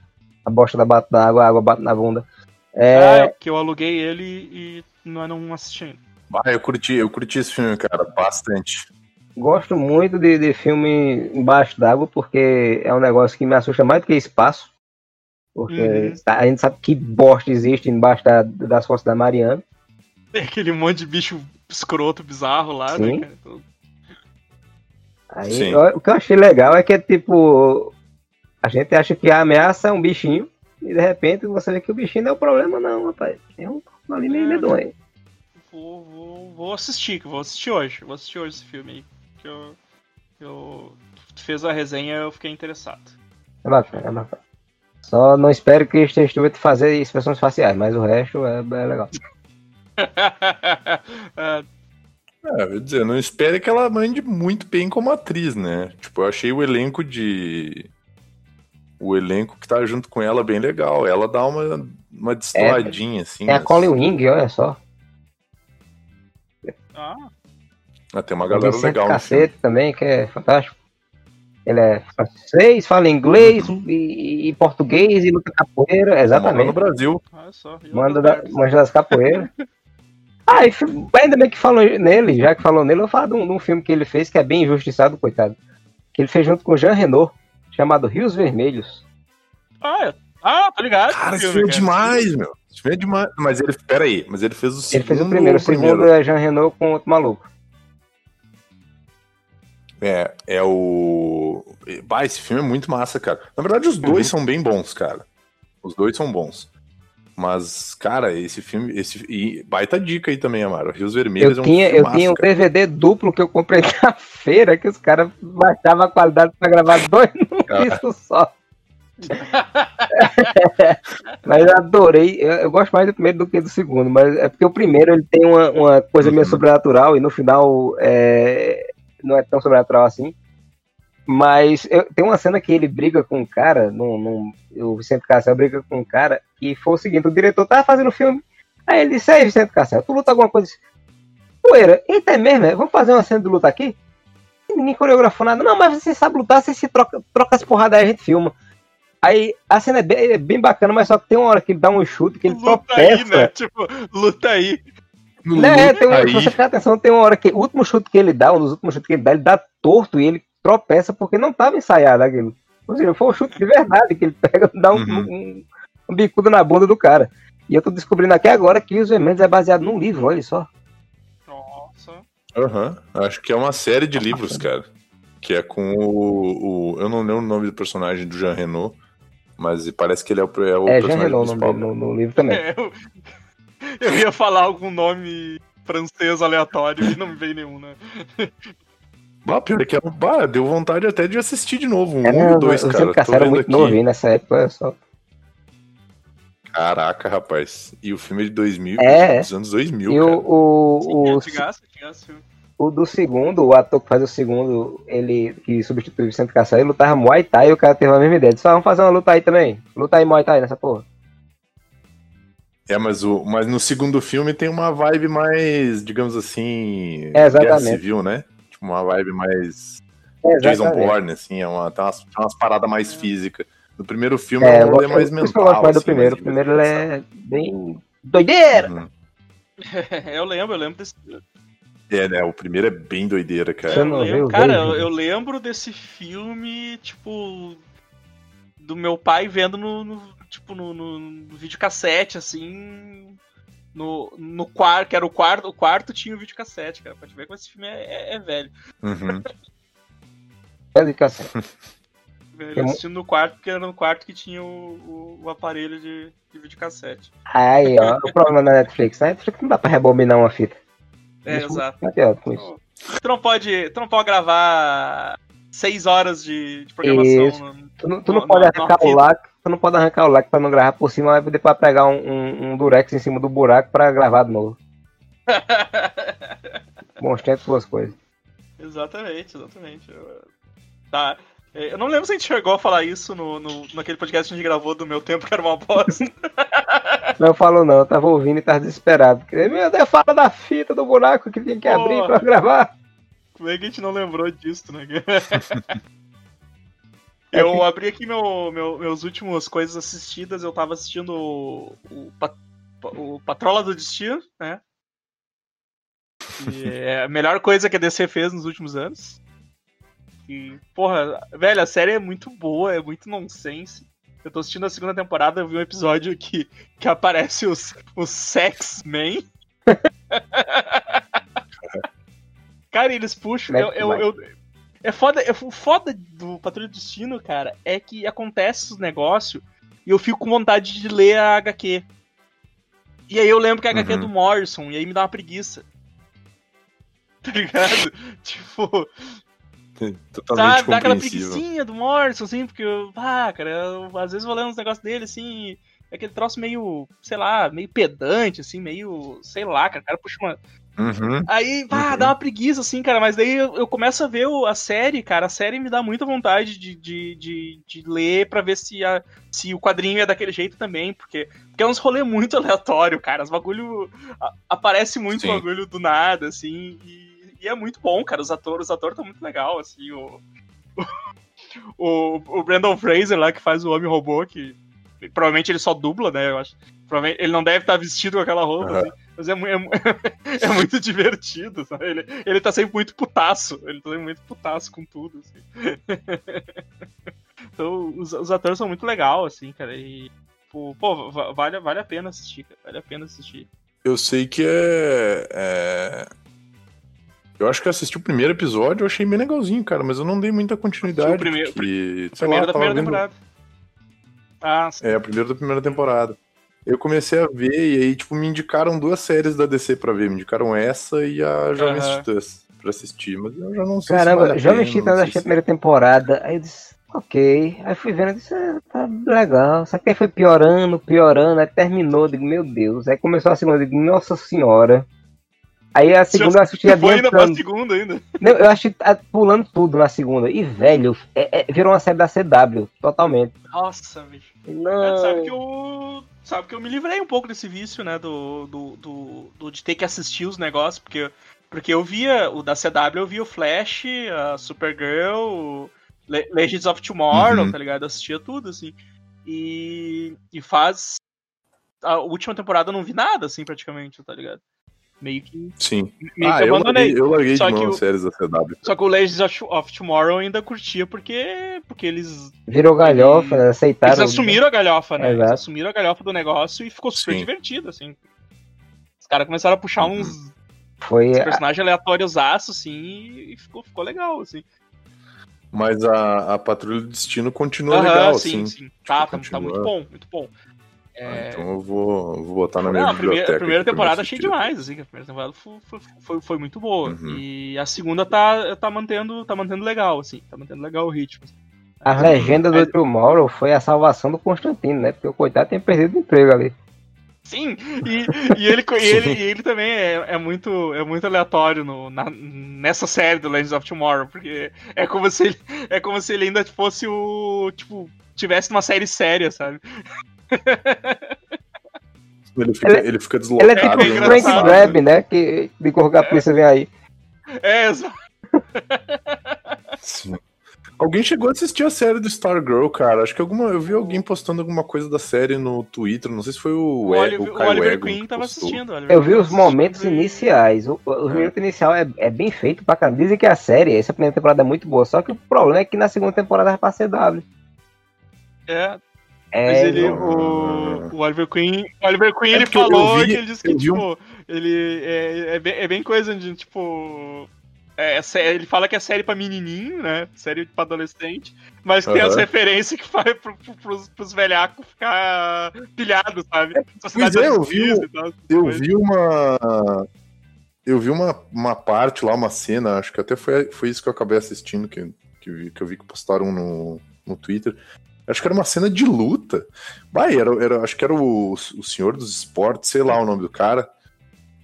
A bosta da bate na água, a água bate na bunda. Ah, É, é que eu aluguei ele e não, não assisti ainda. Ah, eu curti, eu curti esse filme, cara, bastante. gosto muito de, de filme embaixo d'água, porque é um negócio que me assusta mais do que espaço. Porque Uhum. a gente sabe que bosta existe embaixo da- das costas da Mariana. Tem aquele monte de bicho escroto, bizarro lá, Sim. né, cara? Então, Aí, o que eu achei legal é que, tipo, a gente acha que a ameaça é um bichinho, e de repente você vê que o bichinho não é o problema, não, rapaz. É um ali meio É, medonho. Vou, vou, vou assistir, que eu vou assistir hoje. Vou assistir hoje esse filme aí. Que eu, eu fez a resenha eu fiquei interessado. É bacana, é bacana. Só não espero que Kristen Stewart fazer expressões faciais, mas o resto é, é legal. Ah, É, eu vou dizer, não espere que ela mande muito bem como atriz, né? Tipo, eu achei o elenco de. O elenco que tá junto com ela bem legal. Ela dá uma, uma destoadinha, assim. Tem a Colin Wing, olha só. ah, Ah, tem uma galera Vicente legal no. Cacete também, que é fantástico. Ele é francês, fala inglês e, e português e luta capoeira, Mora no exatamente. Brasil. olha só. Manda da, manja das capoeiras. Ah, e fi- ainda bem que falou nele, já que falou nele, eu vou falar de um, de um filme que ele fez que é bem injustiçado, coitado. Que ele fez junto com Jean Renault, chamado Rios Vermelhos. Ah, é. ah, tô ligado. Cara, esse filme, é demais, meu. Esse filme é demais. Mas ele, pera aí, mas ele fez o segundo. Ele fez o primeiro, o ou segundo é Jean Renault com outro maluco. É, é o. Bah, esse filme é muito massa, cara. Na verdade, os dois Uhum. são bem bons, cara. Os dois são bons. Mas, cara, esse filme. Esse... E baita dica aí também, Amaro. Rios Vermelhos Eu é um tinha, eu tinha um cara. DVD duplo que eu comprei na feira, que os caras baixavam a qualidade pra gravar dois num disco só. mas eu adorei, eu, eu gosto mais do primeiro do que do segundo, mas é porque o primeiro ele tem uma, uma coisa meio Uhum. sobrenatural e no final é, não é tão sobrenatural assim. Mas eu- tem uma cena que ele briga com um cara, num, num, o Vicente Cassel briga com um cara, e foi o seguinte, o diretor tava fazendo o filme, aí ele disse, aí Vicente Cassel, tu luta alguma coisa? Poeira, eita é mesmo, é? vamos fazer uma cena de luta aqui? Ninguém coreografou nada, não, mas você sabe lutar, você se troca, troca as porradas aí, a gente filma. Aí a cena é bem, é bem bacana, mas só que tem uma hora que ele dá um chute, que ele Luta tropeça. aí, né? Tipo, luta aí. Né, tem, um- Aí. se você prestar atenção, tem uma hora que o último chute que ele dá, um dos últimos chutes que ele dá, ele dá torto e ele tropeça porque não estava ensaiado aquilo. Ou seja, foi um chute de verdade que ele pega e dá um, Uhum. um, um bicudo na bunda do cara. E eu tô descobrindo aqui agora que Os Vermelhos é baseado num livro, olha só. Nossa. Aham. Acho que é uma série de livros, cara. Que é com o, o- Eu não lembro o nome do personagem do Jean Renault, mas parece que ele é o, é o é Jean personagem Renault no, principal. no, no livro também. É, eu, eu ia falar algum nome francês aleatório e não me veio nenhum, né? Ah, pior é que bah, deu vontade até de assistir de novo. Um É, e o dois, eu cara. sempre era muito aqui. novinho nessa época, só. Caraca, rapaz. E o filme é de 2000, É. dos anos 2000, E cara. o, o, o, antigaço filme. o do segundo, o ator que faz o segundo, ele que substitui o Vicente ele lutava Muay Thai e o cara teve a mesma ideia. Disse, ah, vamos fazer uma luta aí também. Luta aí Muay Thai nessa porra. É, mas, o, mas no segundo filme tem uma vibe mais, digamos assim, É, exatamente. guerra civil, né? Tipo, uma vibe mais É, Jason. Bourne, assim, é uma, tem, umas, tem umas paradas mais físicas. No primeiro filme É, é um rolê gosto, mais mental. eu gosto mais do assim, primeiro. O primeiro ele é bem doideira. Uhum. eu lembro, eu lembro desse. É, né? O primeiro é bem doideira, cara. Eu lembro- cara, eu, vídeos? eu lembro desse filme, tipo. Do meu pai vendo no. no- tipo, no, no, no videocassete, assim. No, no quarto, que era o quarto, o quarto tinha o videocassete, cara. Pra te ver como esse filme é, é- é velho. Uhum. É velho. Tem mu- Assistindo no quarto, porque era no quarto que tinha o, o, o aparelho de, de videocassete. Aí, ó, o problema da Netflix. Na Netflix não dá pra rebobinar uma fita. É, Isso exato. Aqui, ó, com isso. Tu não pode. Tu não pode gravar seis horas de, de programação. Isso. no- Tu não, tu Não, pode arrancar o lac, tu não pode arrancar o lac pra não gravar por cima, mas depois pegar um, um, um durex em cima do buraco pra gravar de novo. Bons tempos, boas coisas. exatamente, exatamente. Tá. É, Eu não lembro se a gente chegou a falar isso no, no, naquele podcast que a gente gravou do meu tempo, que era uma bosta. Não falou não, eu tava ouvindo e tava desesperado. Meu Deus, fala da fita do buraco que tinha que abrir Porra. pra gravar. Como é que a gente não lembrou disso, né? Eu abri aqui meu, meu- meus últimos coisas assistidas, eu tava assistindo o, o, o Patrola do Destino, né? Que é a melhor coisa que a DC fez nos últimos anos. E, porra, velho, a série é muito boa, é muito nonsense. Eu tô assistindo a segunda temporada, eu vi um episódio que, que aparece os, os Sex Men. Cara, eles puxam. Eu, eu, eu- é foda, é, o foda do Patrulha do Destino, cara, é que acontece os negócios e eu fico com vontade de ler a HQ. E aí eu lembro que a HQ é Uhum. do Morrison, e aí me dá uma preguiça. Tá ligado? tipo, Totalmente sabe, dá aquela preguicinha do Morrison, assim, porque eu, ah, cara, eu, às vezes vou ler uns negócios dele, assim, é aquele troço meio, sei lá, meio pedante, assim, meio, sei lá, cara, o cara puxa uma, Uhum. Aí, pá, Uhum. dá uma preguiça, assim, cara, mas daí eu, eu começo a ver o- a série, cara, a série me dá muita vontade de, de, de, de ler pra ver se, a, se o quadrinho é daquele jeito também, porque, porque é uns rolê muito aleatório, cara, os bagulho, a- aparece muito Sim. bagulho do nada, assim, e, e é muito bom, cara, os atores, os atores estão muito legal, assim, o, o, o Brandon Fraser lá, que faz o Homem-Robô, que provavelmente ele só dubla, né, eu acho, provavelmente ele não deve estar vestido com aquela roupa, Aham. assim, mas é, é, é muito divertido, sabe? Ele, ele tá sempre muito putaço. Ele tá sempre muito putaço com tudo, assim. então, os, os atores são muito legais, assim, cara. E, pô, pô, va- vale, vale a pena assistir, cara. Vale a pena assistir. Eu sei que é, é- Eu acho que eu assisti o primeiro episódio, eu achei bem legalzinho, cara, mas eu não dei muita continuidade. O primeiro- porque, sei Primeiro lá, da primeira vendo- temporada. Ah, sim. É, o primeiro da primeira temporada. Eu comecei a ver e aí, tipo, me indicaram duas séries da DC pra ver. Me indicaram essa e a Jovens Aham. Titãs pra assistir, mas eu já não sei Caramba, se vale tanto sei achei a primeira temporada. Aí eu disse, ok. Aí fui vendo, eu disse, ah, tá legal. Só que aí foi piorando, piorando, aí terminou, eu digo, meu Deus. Aí começou a segunda, eu digo, nossa senhora. Aí a segunda eu assisti Foi ainda pra adiantando. segunda ainda. Não, eu ah, pulando tudo na segunda. E, velho, é- é- virou uma série da CW, totalmente. Nossa, bicho. Não. Sabe que eu. Sabe que eu me livrei um pouco desse vício, né? Do, do, do, do- de ter que assistir os negócios, porque, porque eu via o da CW, eu via o Flash, a Supergirl, Le- Legends of Tomorrow, Uhum. tá ligado? Eu assistia tudo, assim. E, e faz. A última temporada eu não vi nada, assim, praticamente, tá ligado? Meio que. Sim. Meio ah, que eu abandonei. larguei, eu larguei Só de mão as séries da CW. Só que o Legends of, Tomorrow eu ainda curtia porque, porque eles Virou galhofa, né? aceitaram. Eles assumiram a galhofa, né? Eles Exato. assumiram a galhofa do negócio e ficou super Sim. divertido, assim. Os caras começaram a puxar Uhum. uns, Foi uns a- personagens aleatórios aço, assim, e ficou, ficou legal, assim. Mas a, a Patrulha do Destino continua Aham, legal, sim, assim. sim. Tá, tá, tá continua. muito bom, muito bom. Ah, É... Então eu vou, vou botar na minha Não, a primeira, biblioteca. a primeira temporada achei demais, assim, que a primeira temporada foi, foi, foi, muito boa. Uhum. E a segunda tá, tá, mantendo, tá mantendo legal, assim, tá mantendo legal o ritmo. assim. A legenda do Tomorrow foi a salvação do Constantino, né? Porque o coitado tinha perdido o emprego ali. Sim, e, e ele, e ele, e ele também é, é muito, é muito aleatório no, na- nessa série do Legends of Tomorrow, porque é como se ele, é como se ele ainda fosse o. Tipo, tivesse uma série séria, sabe? Ele fica, Ele- ele fica Ele deslocado. é tipo né? o Frank Engraçado. Grab, né? Que de cor que a polícia vem aí. É, exato. Alguém chegou a assistir a série do Stargirl, cara. Acho que alguma, eu vi alguém postando alguma coisa da série no Twitter. Não sei se foi o, O, E- Oliver, o o Oliver Egon Queen que tava assistindo. Oliver Eu vi os momentos e- iniciais. O, o É. minuto inicial é, é bem feito pra caramba. Dizem que a série, essa primeira temporada é muito boa. Só que o problema é que na segunda temporada vai pra CW. É, É, mas ele, não- o, o Oliver Queen, o Oliver Queen É ele falou vi- que ele disse que, vi um- tipo, ele é, é, bem, é bem coisa de, tipo. É, é ele fala que é série pra menininho, né? Série pra adolescente, mas tem as referências que faz pro, pro, pros, pros velhacos ficar pilhados, sabe? Pois é, da eu vi tal, Eu coisas. vi uma. Eu vi uma, uma parte lá, uma cena, acho que até foi, foi isso que eu acabei assistindo, que, que, que eu vi que postaram no, no Twitter. Acho que era uma cena de luta. Vai, era, era, acho que era o, o senhor dos esportes, sei lá o nome do cara.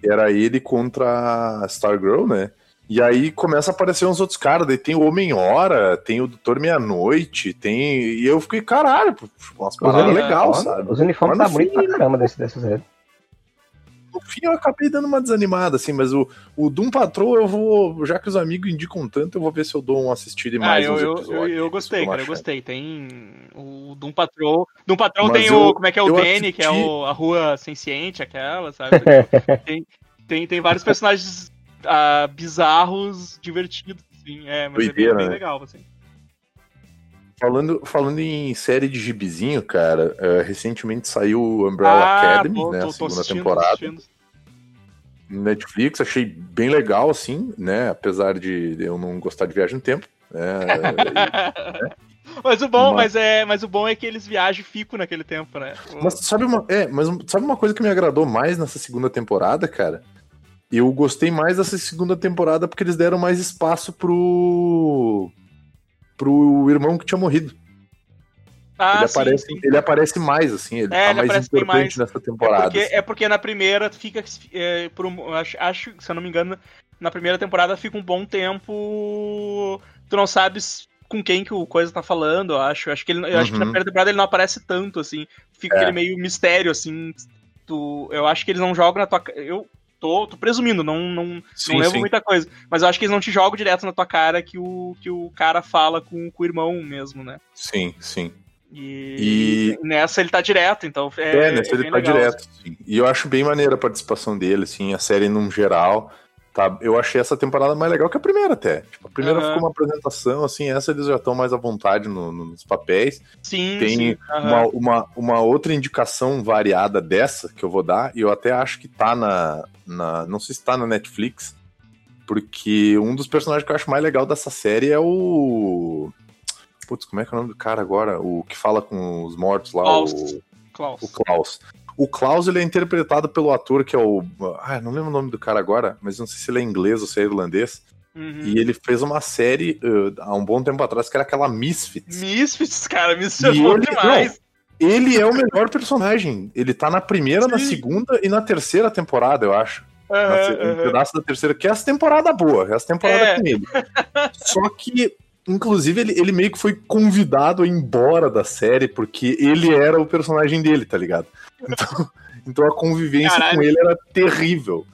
era ele contra a Stargirl, né? E aí começa a aparecer uns outros caras, daí tem o Homem-Hora, tem o Doutor Meia-Noite, tem. E eu fiquei, caralho, umas paradas legal, sabe? os uniformes tá bonito pra caramba desse, dessa série. No fim eu acabei dando uma desanimada, assim, mas o, o Doom Patrol eu vou. Já que os amigos indicam tanto, eu vou ver se eu dou um assistir e Ah, mais eu, uns eu, episódios. eu, eu gostei, Isso cara, eu gostei. Tem o Doom Patrol. Doom Patrol Mas tem eu- o. Como é que é o eu Danny, que é assisti- o, a rua senciente, aquela, sabe? tem, tem, tem vários personagens ah, bizarros, divertidos, assim. É, mas é Doideira, bem, bem né? legal, assim. Falando, falando em série de gibizinho, cara, eh, recentemente saiu o Umbrella Academy, Ah, pô, né? tô- a segunda temporada. Netflix, achei bem legal, assim, né? Apesar de eu não gostar de viagem no tempo. né? Mas o bom, Mas- mas... é, mas o bom é que eles viajam e ficam naquele tempo, né? Mas sabe uma, é, mas sabe uma coisa que me agradou mais nessa segunda temporada, cara? Eu gostei mais dessa segunda temporada porque eles deram mais espaço pro pro irmão que tinha morrido. ah, ele, sim, aparece, sim. ele aparece mais, assim, ele É, tá ele mais importante mais. nessa É temporada. porque, assim. é porque na primeira fica. é, por um- acho, acho, se eu não me engano, na primeira temporada fica um bom tempo. Tu não sabes com quem que o coisa tá falando, eu acho. Acho que ele, eu acho que na Uhum. primeira temporada ele não aparece tanto, assim. Fica É. aquele meio mistério, assim. Tu, eu acho que eles não jogam na tua. Eu tô, tô presumindo, não, não, Sim, não levo sim. muita coisa. Mas eu acho que eles não te jogam direto na tua cara que o, que o cara fala com, com o irmão mesmo, né? Sim, sim. E, nessa ele tá direto, então é. É, nesse é ele tá legal, direto. sim. E eu acho bem maneira a participação dele, assim, a série num geral. Tá, eu achei essa temporada mais legal que a primeira até. Tipo, a primeira Aham. ficou uma apresentação, assim, essa eles já estão mais à vontade no- no- nos papéis. Sim, Tem sim. aham. uma, uma, uma outra indicação variada dessa que eu vou dar, e eu até acho que tá na. na não sei se tá na Netflix, porque um dos personagens que eu acho mais legal dessa série é o. Putz, como é que é o nome do cara agora? O que fala com os mortos lá, Klaus. o, Klaus. o Klaus. O Klaus ele é interpretado pelo ator que é o. Ah, não lembro o nome do cara agora, mas não sei se ele é inglês ou se é irlandês. Uhum. E ele fez uma série uh, há um bom tempo atrás que era aquela Misfits. Misfits, cara, Misfits E é bom ele- demais. Ele é o melhor personagem. Ele tá na primeira, na Sim. segunda e na terceira temporada, eu acho. Na Aham, se- Um pedaço da terceira, que é essa temporada boa, é essa temporada É. com ele. Só que, inclusive, ele, ele meio que foi convidado a ir embora da série, porque ele era o personagem dele, tá ligado? Então, então a convivência Caralho. com ele era terrível.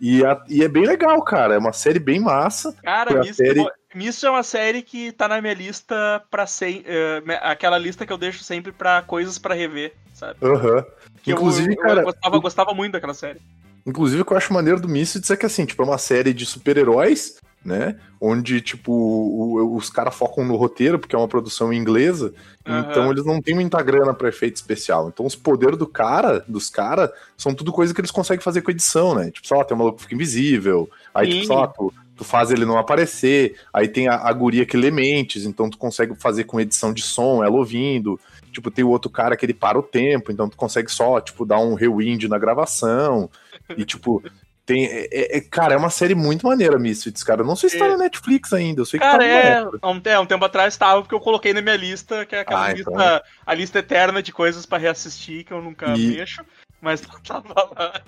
E, a- e é bem legal, cara. É uma série bem massa. Cara, a Misfits série- Misfits é uma série que tá na minha lista pra ser. aquela lista que eu deixo sempre pra coisas pra rever, sabe? Que eu- Inclusive, eu, cara, eu gostava, gostava muito daquela série. Inclusive, o que eu acho maneiro do Misfits é que, assim, tipo, é uma série de super-heróis, né? Onde, tipo, o- os caras focam no roteiro, porque é uma produção inglesa, Aham. então eles não têm muita grana pra efeito especial. Então, os poderes do cara, dos caras, são tudo coisa que eles conseguem fazer com edição, né? Tipo, lá, tem um maluco que fica invisível, aí, Sim. tipo, lá, tu, tu faz ele não aparecer, aí tem a, a guria que lê mentes, então tu consegue fazer com edição de som, ela ouvindo. Tipo, tem o outro cara que ele para o tempo, então tu consegue só, tipo, dar um rewind na gravação. E, tipo, tem. é- é- é- cara, é uma série muito maneira, Misfits, cara. Eu não sei se tá É. na Netflix ainda. Eu sei que Cara, tá numa é. um, é, um tempo atrás tava, porque eu coloquei na minha lista, que é aquela Ah, lista. então. A lista eterna de coisas pra reassistir, que eu nunca E- mexo. Mas tava lá.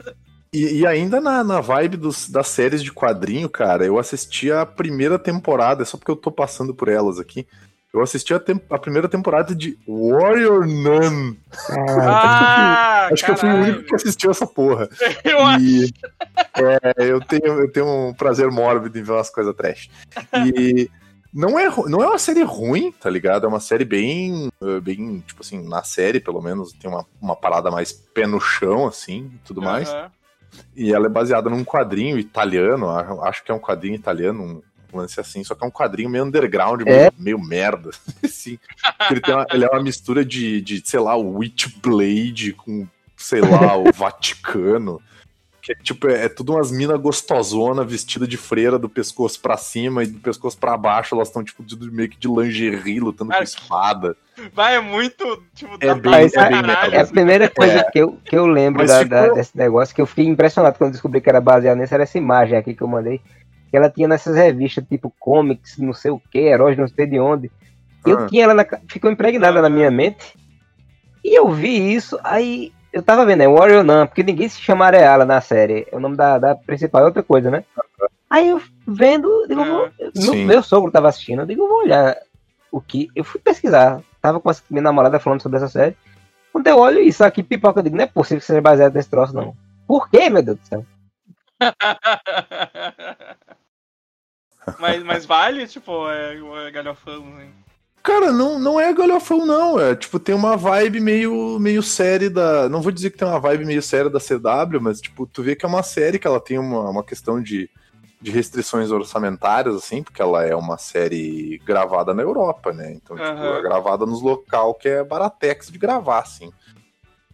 E, e ainda na, na vibe dos- das séries de quadrinho, cara, eu assisti a primeira temporada, é só porque eu tô passando por elas aqui. Eu assisti a, tem- a primeira temporada de Warrior Nun. Ah, Acho que eu fui o caralho. único que assistiu essa porra. Eu acho. E é, eu, tenho, eu tenho um prazer mórbido em ver umas coisas trash. E não é, não é uma série ruim, tá ligado? É uma série bem, bem tipo assim, na série, pelo menos, tem uma, uma parada mais pé no chão, assim, e tudo mais. Aham. E ela é baseada num quadrinho italiano, acho que é um quadrinho italiano, um lance assim, só que é um quadrinho meio underground, meio, É? meio merda. assim. Ele, tem uma- ele é uma mistura de, de, sei lá, o Witchblade com, sei lá, o Vaticano. Que é tipo, é, é tudo umas minas gostosona vestida de freira do pescoço pra cima e do pescoço pra baixo, elas estão tipo tudo meio que de lingerie lutando Cara, com espada. Vai, é muito. Tipo, É bem- é bem É a primeira coisa que, eu, que eu lembro da- ficou- da- desse negócio, que eu fiquei impressionado quando descobri que era baseado nisso, era essa imagem aqui que eu mandei. Que ela tinha nessas revistas, tipo comics, não sei o que, heróis, não sei de onde. Eu Ah. tinha ela na, ficou impregnada na minha mente. E eu vi isso, aí eu tava vendo, é Warrior Nun, porque ninguém se chama Areala na série. O nome da, da principal é outra coisa, né? Aí eu vendo, digo, É. vou, Sim. meu, meu sogro tava assistindo, eu digo, vou olhar o que. Eu fui pesquisar. Tava com a minha namorada falando sobre essa série. Quando eu olho isso aqui, pipoca, eu digo, não é possível que seja baseado nesse troço, não. Por quê, meu Deus do céu? mas, mas vale, tipo, é, é galhofão, né? Cara, não, não é galhofão, não. É tipo, tem uma vibe meio, meio série da. Não vou dizer que tem uma vibe meio série da CW, mas, tipo, tu vê que é uma série que ela tem uma, uma questão de, de restrições orçamentárias, assim, porque ela é uma série gravada na Europa, né? Então, tipo, Aham. é gravada nos local que é baratex de gravar, assim.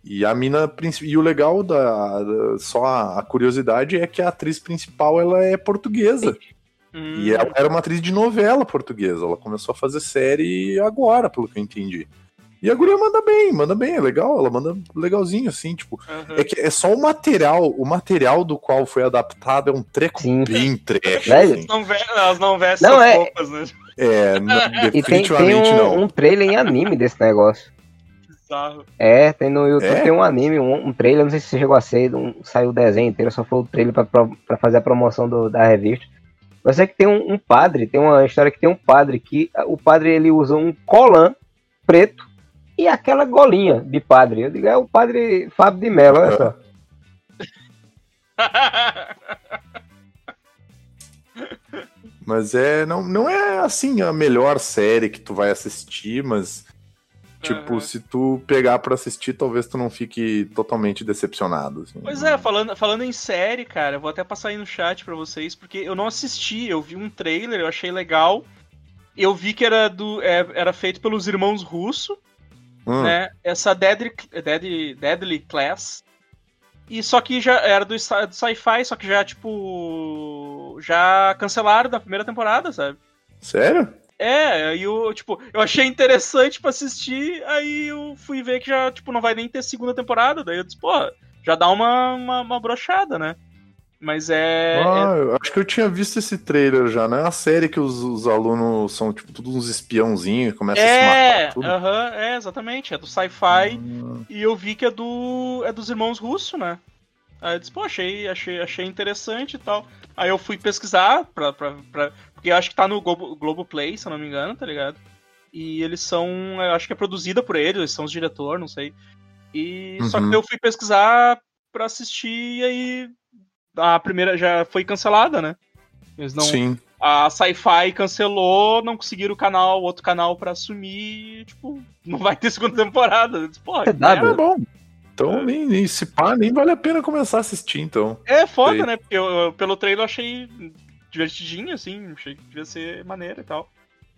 E a mina e o legal da, da- só a, a curiosidade é que a atriz principal ela é portuguesa. Hum, E ela era uma atriz de novela portuguesa. Ela começou a fazer série agora, pelo que eu entendi. E a guria manda bem, manda bem, é legal, ela manda legalzinho, assim, tipo. aham. É que é só o material, o material do qual foi adaptado é um treco Sim. bem trash, Velho, assim. Não ve- elas não vestem Não, as é- roupas, né? É, não, E tem, tem definitivamente um, não. um trailer em anime desse negócio. Bizarro. É, tem no YouTube É? tem um anime, um, um trailer, não sei se chegou a ser, um, saiu o desenho inteiro, só foi o trailer pra, pra, pra fazer a promoção do- da revista. Eu sei que tem um, um padre, tem uma história que tem um padre que o padre ele usa um colã preto e aquela golinha de padre. Eu digo, é o padre Fábio de Mello, olha só. Mas é, não, não é assim a melhor série que tu vai assistir, mas tipo, Aham. se tu pegar pra assistir, talvez tu não fique totalmente decepcionado. assim. Pois é, falando, falando em série, cara, eu vou até passar aí no chat pra vocês, porque eu não assisti, eu vi um trailer, eu achei legal. Eu vi que era do é, era feito pelos irmãos Russo, Hum, né? Essa Deadly, Deadly, Deadly Class. E só que já era do, do sci-fi, só que já, tipo. Já cancelaram da primeira temporada, sabe? Sério? É, aí eu, tipo, eu achei interessante pra assistir, aí eu fui ver que já, tipo, não vai nem ter segunda temporada, daí eu disse, pô, já dá uma, uma, uma brochada, né? Mas é. ah, eu acho que eu tinha visto esse trailer já, né? A série que os, os alunos são, tipo, todos uns espiãozinhos e começam a se É, matar tudo. aham, é, exatamente, é do sci-fi. Ah, E eu vi que é do. é dos irmãos Russo, né? Aí eu disse, pô, achei, achei, achei interessante e tal. Aí eu fui pesquisar, pra, pra, pra- porque eu acho que tá no Globo, Globoplay, se eu não me engano, tá ligado? E eles são. Eu acho que é produzida por eles, eles são os diretores, não sei. E só que Uhum. eu fui pesquisar pra assistir e aí. A primeira já foi cancelada, né? Eles não, Sim. a Sci-Fi cancelou, não conseguiram o canal, outro canal pra assumir, e, tipo, não vai ter segunda temporada. Disse, CW. merda. É bom. Então, nem, nem se pá, nem vale a pena começar a assistir, então. É foda, Sei. né? Porque eu, eu- pelo trailer eu achei divertidinho, assim, achei que devia ser maneiro e tal.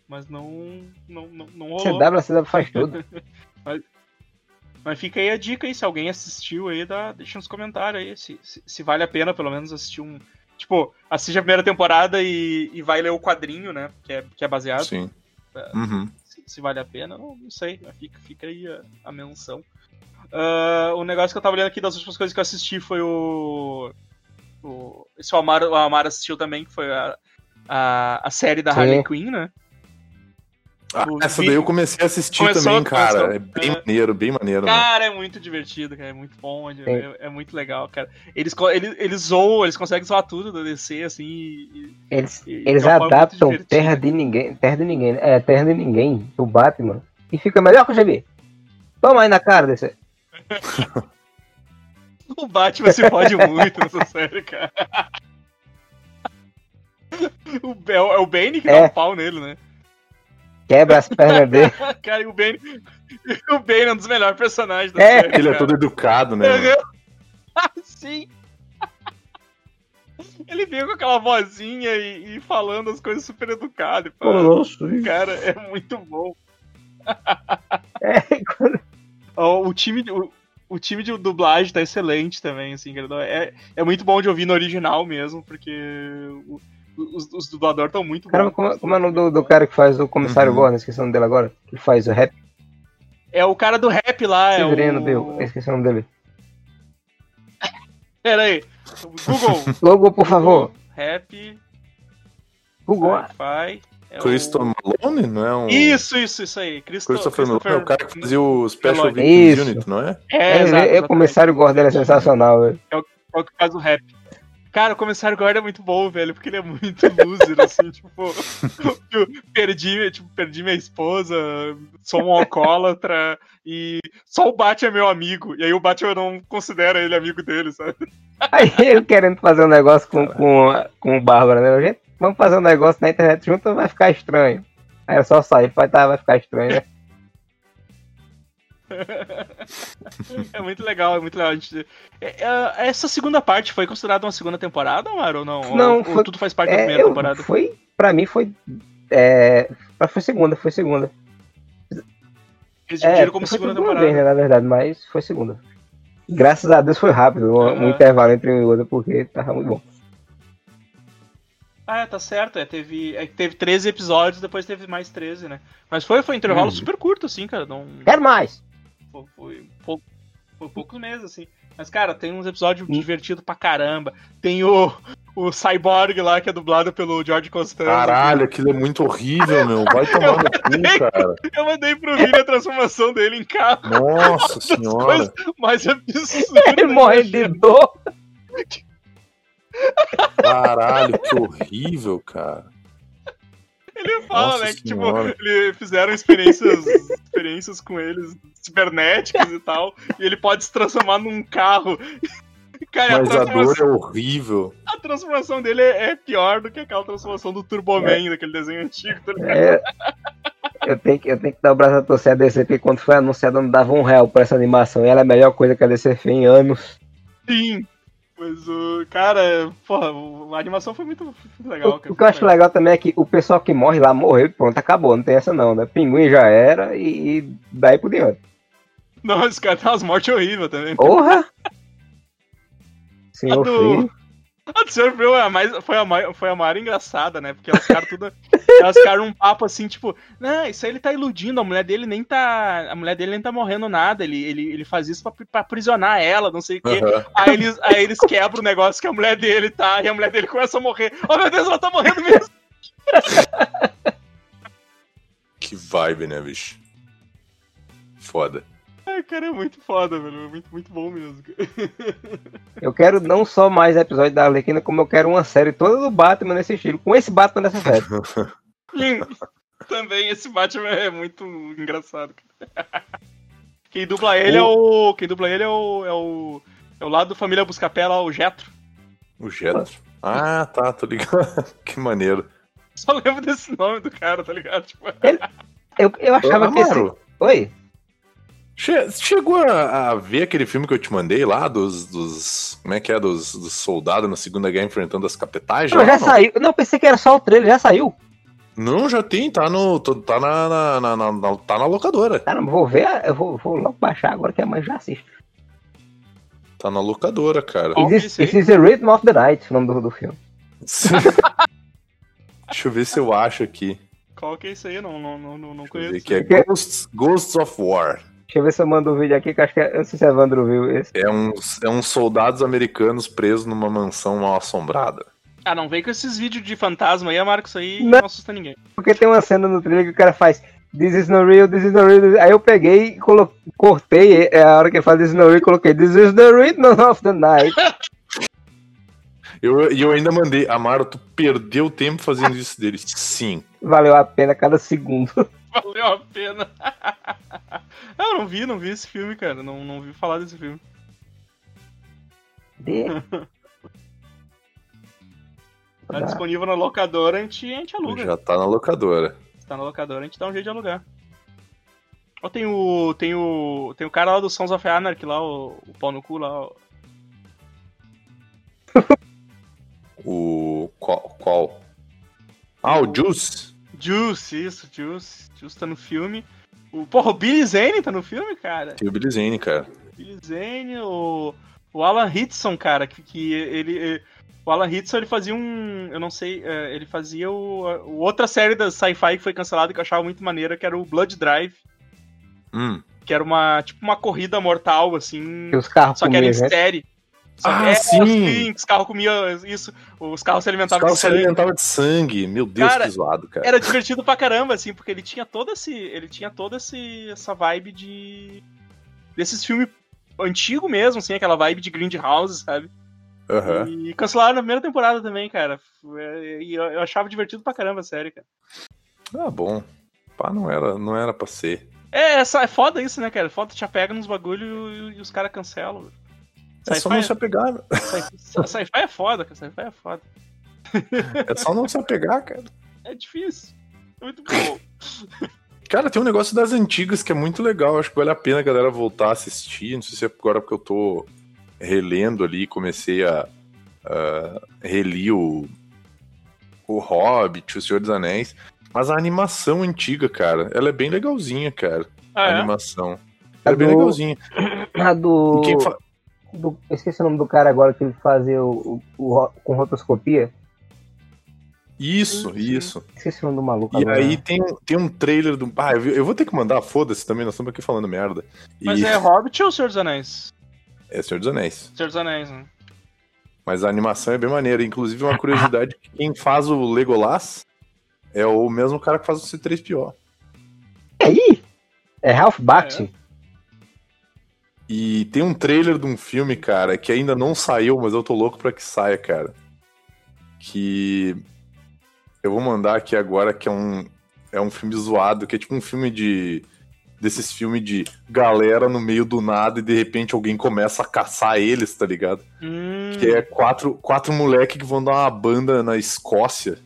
Mas não. Não, não, não rolou. CW, CW faz tudo. Mas fica aí a dica aí, se alguém assistiu aí, dá, deixa nos comentários aí, se, se, se vale a pena pelo menos assistir um. Tipo, assiste a primeira temporada e, e vai ler o quadrinho, né? Que é, que é baseado. Sim. É. Uhum. se, se vale a pena, não, não sei. mas Fica, fica aí a, a menção. Ah, o negócio que eu tava olhando aqui das últimas coisas que eu assisti foi o. o esse o Amar, o Amar assistiu também, que foi a, a, a série da Sim. Harley Quinn, né? Ah, essa daí eu comecei a assistir Começou, também, cara. começou. É bem É. maneiro, bem maneiro. né? Cara, é muito divertido, cara. É muito bom. É, é- é muito legal, cara. Eles, eles, eles zoam, eles conseguem zoar tudo da DC, assim. E, Eles, e- eles adaptam. Terra de Ninguém, Terra de Ninguém, é, Terra de Ninguém, do Batman, e fica melhor que o GB. Toma aí na cara desse. O Batman se fode muito nessa série, cara. O, é, o- é o Bane que dá É. um pau nele, né? Quebra as pernas dele. Cara, e o Bane. O Bane é um dos melhores personagens da É. série. Ele é cara. todo educado, né? Sim. Ele veio com aquela vozinha e, e falando as coisas super educadas. pô. nossa. Cara, é muito bom. É, Ó, O time, de- o, o time de dublagem tá excelente também, assim. É, é muito bom de ouvir no original mesmo, porque o- os, os dubladores estão muito Caramba, bons. como, como é o nome do, do cara que faz o comissário Uhum. Gordon? Esqueci o nome dele agora. Que faz o rap. É o cara do rap lá, é Severino, o... Bill. Esqueci o nome dele. Pera aí. Google. Google, por favor. Rap, Google. Sci-Fi. É Christopher Malone, não é um. Isso, isso, isso aí. Christo... Christopher Malone é o cara que fazia o Special. Victims. Unit, não é? É, É, exato, é, o comissário Gordon é sensacional, velho. É o que faz o rap. Cara, o comissário Gordon é muito bom, velho, porque ele é muito loser, assim, tipo, eu perdi, tipo, perdi minha esposa, sou um alcoólatra e só o Batman é meu amigo. E aí o Batman não considera ele amigo dele, sabe? Aí ele querendo fazer um negócio com, com, com o Bárbara, né? Vamos fazer um negócio na internet junto, vai ficar estranho. Aí é só sair, vai, tá, vai ficar estranho, né? É muito legal, é muito legal. A gente... é- é- essa segunda parte foi considerada uma segunda temporada, Omar, ou não? Ou- Não, ou, foi- tudo faz parte da É, primeira eu- temporada? foi, pra mim foi. É, foi segunda, foi segunda. Eles É, dividiram como foi segunda temporada. vez, né, na verdade, mas foi segunda. Graças a Deus foi rápido, um, um intervalo entre um e outro, porque tava muito bom. Ah, é, tá certo. É, teve, é, que teve 13 episódios, depois teve mais 13, né? Mas foi, foi um intervalo Uhum. super curto, assim, cara. Não, Quero mais! foi, foi, pouco- foi poucos meses, assim. Mas, cara, tem uns episódios Hum. divertidos pra caramba. Tem o, o Cyborg lá, que é dublado pelo George Costanza. Caralho, aquilo é muito horrível, meu. Vai tomar no cu, cara. Eu mandei pro Vini a transformação dele em carro. Nossa senhora. Coisa mais absurda. Ele morre de dor! Caralho, que horrível, cara. Ele fala, Nossa né, que tipo, ele fizeram experiências, experiências com eles cibernéticas e tal, e ele pode se transformar num carro. Cara, a Mas a dor transformação, é horrível. a transformação dele é é pior do que aquela transformação do Turboman, daquele desenho antigo. Tá? É, eu, tenho que, eu tenho que dar o braço a torcer a DC, porque quando foi anunciado não dava um real pra essa animação. E ela é a melhor coisa que a DC fez em anos. Sim. Mas o. cara, porra, a animação foi muito, muito legal. O, cara, o que eu acho legal também é que o pessoal que morre lá morreu e pronto, acabou. Não tem essa não, né? Pinguim já era e, e daí por diante. Não, esse cara tem umas mortes horríveis também. Porra! Senhor A do- Filho. A do Senhor Frio é a mais, foi, a mais, foi a maior engraçada, né? Porque elas ficaram tudo. Elas ficaram um papo assim, tipo, não, isso aí ele tá iludindo, a mulher dele nem tá. A mulher dele nem tá morrendo nada. Ele, ele, ele faz isso pra, pra aprisionar ela, não sei o quê. Aham. Aí, eles, aí eles quebram o negócio que a mulher dele tá, e a mulher dele começa a morrer. Oh meu Deus, ela tá morrendo mesmo! Que vibe, né, bicho? Foda. Ai, cara, é muito foda, velho. É muito, muito bom mesmo. Eu quero não só mais episódios da Arlequina, como eu quero uma série toda do Batman nesse estilo, com esse Batman nessa série. Também esse Batman é muito engraçado. Quem dubla ele é o. Quem dubla ele é o. É o, é o lado do Família Buscapé lá, o Jetro. O Jetro. Ah, tá, tô ligado. que maneiro. Só lembro desse nome do cara, tá ligado? Tipo, Eu, eu achava que esse. Oi? che- chegou a, a ver aquele filme que eu te mandei lá, dos. dos como é que é? Dos, dos soldados na Segunda Guerra enfrentando as capitais? Não, já não? saiu. Não, pensei que era só o trailer, já saiu. Não, já tem, tá no. Tá na, na- na- na- na- tá na locadora. Caramba, vou ver, eu vou, vou logo baixar agora que a mãe já assiste. Tá na locadora, cara. É This, this is the Rhythm of the Night, o nome do, do filme. Deixa eu ver se eu acho aqui. qual que é isso aí? Eu Não, não, não, não, não Deixa eu ver conheço. que é Que- Ghosts, Ghosts of War. Deixa eu ver se eu mando o vídeo aqui, que eu acho que é, eu não sei se a Evandro viu esse. É uns, é uns soldados americanos presos numa mansão mal assombrada. Ah, não vem com esses vídeos de fantasma aí, Marcos, isso aí Não. não assusta ninguém. Porque tem uma cena no trailer que o cara faz This is not real, this is not real. Aí eu peguei e colo... cortei é a hora que ele fala This is not real e coloquei This is the rhythm of the night. Eu- E eu, ainda mandei, Amaro, tu perdeu tempo fazendo isso dele. Sim. Valeu a pena cada segundo. Valeu a pena. ah, eu não vi, não vi esse filme, cara. Não, não vi falar desse filme. De... Tá disponível na locadora, a gente, a gente aluga. Já tá na locadora. Se tá na locadora, a gente dá um jeito de alugar. Ó, tem o. Tem o. Tem o cara lá do Sons of Anarchy lá, o, o pau no cu lá. ó. O. Qual? qual? Ah, o Juice? Juice, isso, Juice. Juice tá no filme. O, porra, o Billy Zane tá no filme, cara. Tem o Billy Zane, cara. Billy Zane, o, o Alan Hitson, cara, que, que ele, eh, O Alan Hitson, ele fazia um. Eu não sei, eh, ele fazia o, outra série da sci-fi que foi cancelada que eu achava muito maneira, que era o Blood Drive, Hum, que era uma. Tipo uma corrida mortal, assim. Que os carros Só que era em gente. série. Ah, É, sim. Os carros comiam isso, os carros se Os alimentavam carros de se sangue. alimentavam de sangue. Meu Deus, Cara, que zoado, cara. Era divertido pra caramba, assim, porque ele tinha todo esse. Ele tinha toda esse, essa vibe de. desses filmes antigo mesmo, assim, aquela vibe de Grindhouse, sabe? Aham. E cancelaram na primeira temporada também, cara. E eu, achava divertido pra caramba a série, cara. Ah, bom. Pá, não era, não era pra ser. É, essa, é foda isso, né, cara? Foda te apega nos bagulho e, e os caras cancelam. É só não se apegar. Sci-fi sci-fi é foda, cara. Sci-fi é foda. É só não se apegar, cara. É difícil. É muito bom. Cara, tem um negócio das antigas que é muito legal. Acho que vale a pena a galera voltar a assistir. Não sei se é agora porque eu tô relendo ali, comecei a, a relir o, o Hobbit, o Senhor dos Anéis. Mas a animação antiga, cara, ela é bem legalzinha, cara. Ah, a é? animação. Ela é bem do- legalzinha. A do, quem fa- do- eu esqueci o nome do cara agora que ele fazia o, o- o com rotoscopia. Isso, sim. isso. Esqueci o nome do maluco E agora. aí tem, tem um trailer do. Ah, eu, eu vou ter que mandar, foda-se também, nós estamos aqui falando merda. E Mas é Hobbit ou Senhor dos Anéis? É Senhor dos Anéis. Senhor dos Anéis, né? Mas a animação é bem maneira. Inclusive, uma curiosidade: que quem faz o Legolas é o mesmo cara que faz o C3PO. E aí? É Ralph Bakshi? E tem um trailer de um filme, cara, que ainda não saiu, mas eu tô louco pra que saia, cara. Que eu vou mandar aqui agora, que é um, é um filme zoado, que é tipo um filme de. Desses filmes de galera no meio do nada e de repente alguém começa a caçar eles, tá ligado? Hum, Que é quatro, quatro moleques que vão dar uma banda na Escócia.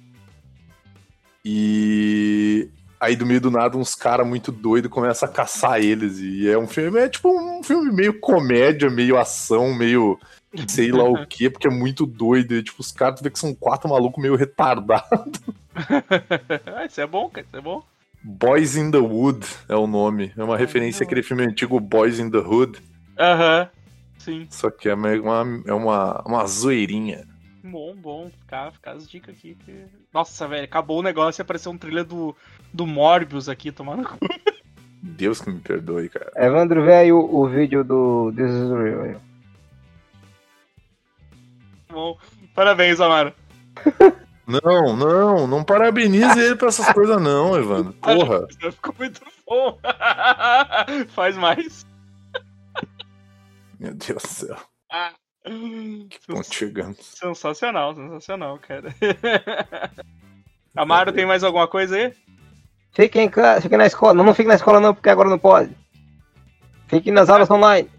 E aí do meio do nada uns caras muito doidos começam a caçar eles. E é um filme, é tipo um filme meio comédia, meio ação, meio sei lá o que, porque é muito doido. E, tipo, os caras tu vê que são quatro malucos meio retardados. ah, isso é bom, cara. Isso é bom. Boys in the Wood é o nome. É uma referência àquele filme antigo Boys in the Hood. Aham. Sim. Só que é uma, é uma, uma zoeirinha. Bom, bom. Ficar, ficar as dicas aqui. que- Nossa, velho. Acabou o negócio e apareceu um trilha do, do Morbius aqui, tomando cu. Deus que me perdoe, cara. Evandro, vê aí o, o vídeo do This is Real. aí. Bom, parabéns, Amaro. Não, não, não parabenize ele pra essas coisas não, Evandro. Porra. Ficou muito bom. Faz mais. Meu Deus do céu. Ah. Ponto chegando. Sensacional, sensacional, cara. Amaro, tem mais alguma coisa aí? Fique em casa, fique na escola. Não, não fique na escola não, porque agora não pode. Fique nas aulas online.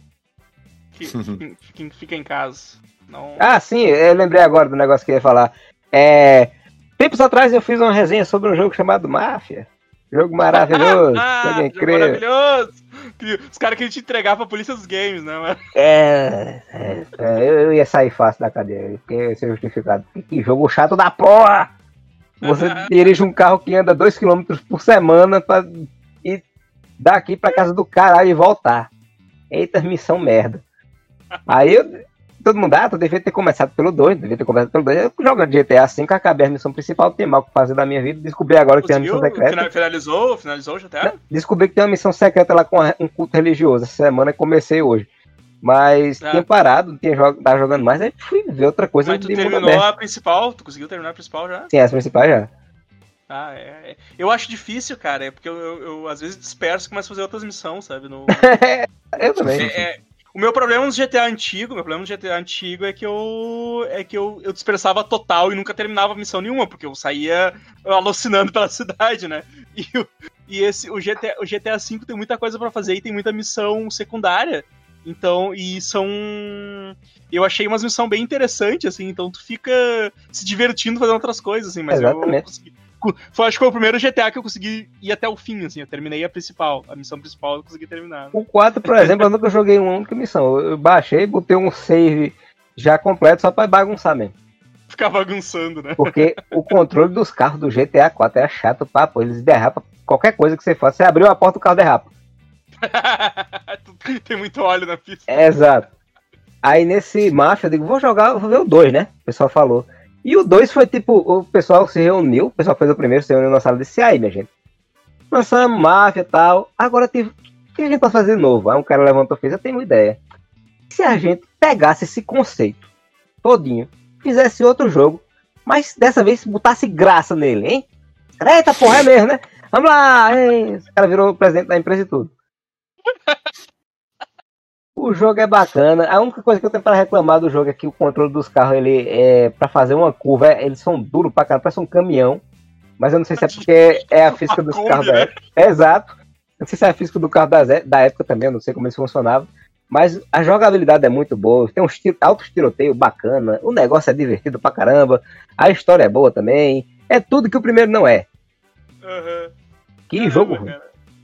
Que- Fique, fique- fique em casa. Não... Ah, sim, eu lembrei agora do negócio que eu ia falar. É, tempos atrás eu fiz uma resenha sobre um jogo chamado Máfia. Jogo maravilhoso, Ah, jogo maravilhoso! Que Os caras queriam te entregar pra polícia dos games, né, mano? É, é, é, eu, eu ia sair fácil da cadeia, porque ia ser justificado. Que, que jogo chato da porra! Você dirige um carro que anda 2km por semana pra ir daqui pra casa do caralho e voltar. Eita, missão merda. Aí eu, todo mundo, ah, tu devia ter começado pelo 2, devia ter começado pelo 2. Eu jogando GTA V, acabei a missão principal, tem mal o que fazer da minha vida. Descobri agora que tem uma missão secreta. Fina- Finalizou? Finalizou o GTA? Descobri que tem uma missão secreta lá com um culto religioso. Essa semana eu comecei hoje. Mas Ah. tinha parado, não tinha jog tava jogando mais, aí fui ver outra coisa Mas tu terminou a principal? Tu conseguiu terminar a principal já? Sim, as principais já. Ah, é. é. Eu acho difícil, cara, é porque eu, eu- eu, às vezes disperso e começo a fazer outras missões, sabe? No, Eu também. É, é, o meu problema no GTA antigo, meu problema no GTA antigo é que eu é que eu, eu dispersava total e nunca terminava missão nenhuma, porque eu saía alucinando pela cidade, né? E, o- e esse o GTA, o GTA V tem muita coisa pra fazer e tem muita missão secundária. Então, e são eu achei umas missões bem interessantes assim, então tu fica se divertindo fazendo outras coisas assim, mas eu, eu Exatamente. consegui foi, acho que foi o primeiro GTA que eu consegui ir até o fim, assim. Eu terminei a principal. A missão principal eu consegui terminar. O 4, por exemplo, eu nunca joguei uma única missão. Eu baixei, botei um save já completo só pra bagunçar mesmo. Ficar bagunçando, né? Porque o controle dos carros do GTA 4 é chato, papo. Eles derrapam qualquer coisa que você faça. Você abriu a porta, o carro derrapa. Tem muito óleo na pista. É, exato. Aí nesse Mafia, eu digo, vou jogar, vou ver o 2, né? O pessoal falou. E o 2 foi tipo, o pessoal se reuniu, o pessoal fez o primeiro, se reuniu na sala e disse, "E aí, minha gente. Lançamos Mafia e tal. Agora tive. O que a gente pode fazer de novo? Aí um cara levantou e fez, eu tenho uma ideia. se a gente pegasse esse conceito todinho, fizesse outro jogo, mas dessa vez botasse graça nele, hein? Eita porra, é mesmo, né? Vamos lá! Hein? O cara virou presidente da empresa e tudo. O jogo é bacana. A única coisa que eu tenho para reclamar do jogo é que o controle dos carros, ele é para fazer uma curva, é- eles são duros pra caramba, parece um caminhão. Mas eu não sei se é porque é a física dos carros da época. É, exato. Eu não sei se é a física do carro da, da época também, eu não sei como eles funcionavam. Mas a jogabilidade é muito boa, tem uns tiro, altos tiroteios bacana, o negócio é divertido pra caramba, a história é boa também. É tudo que o primeiro não é. Aham. Que jogo ruim.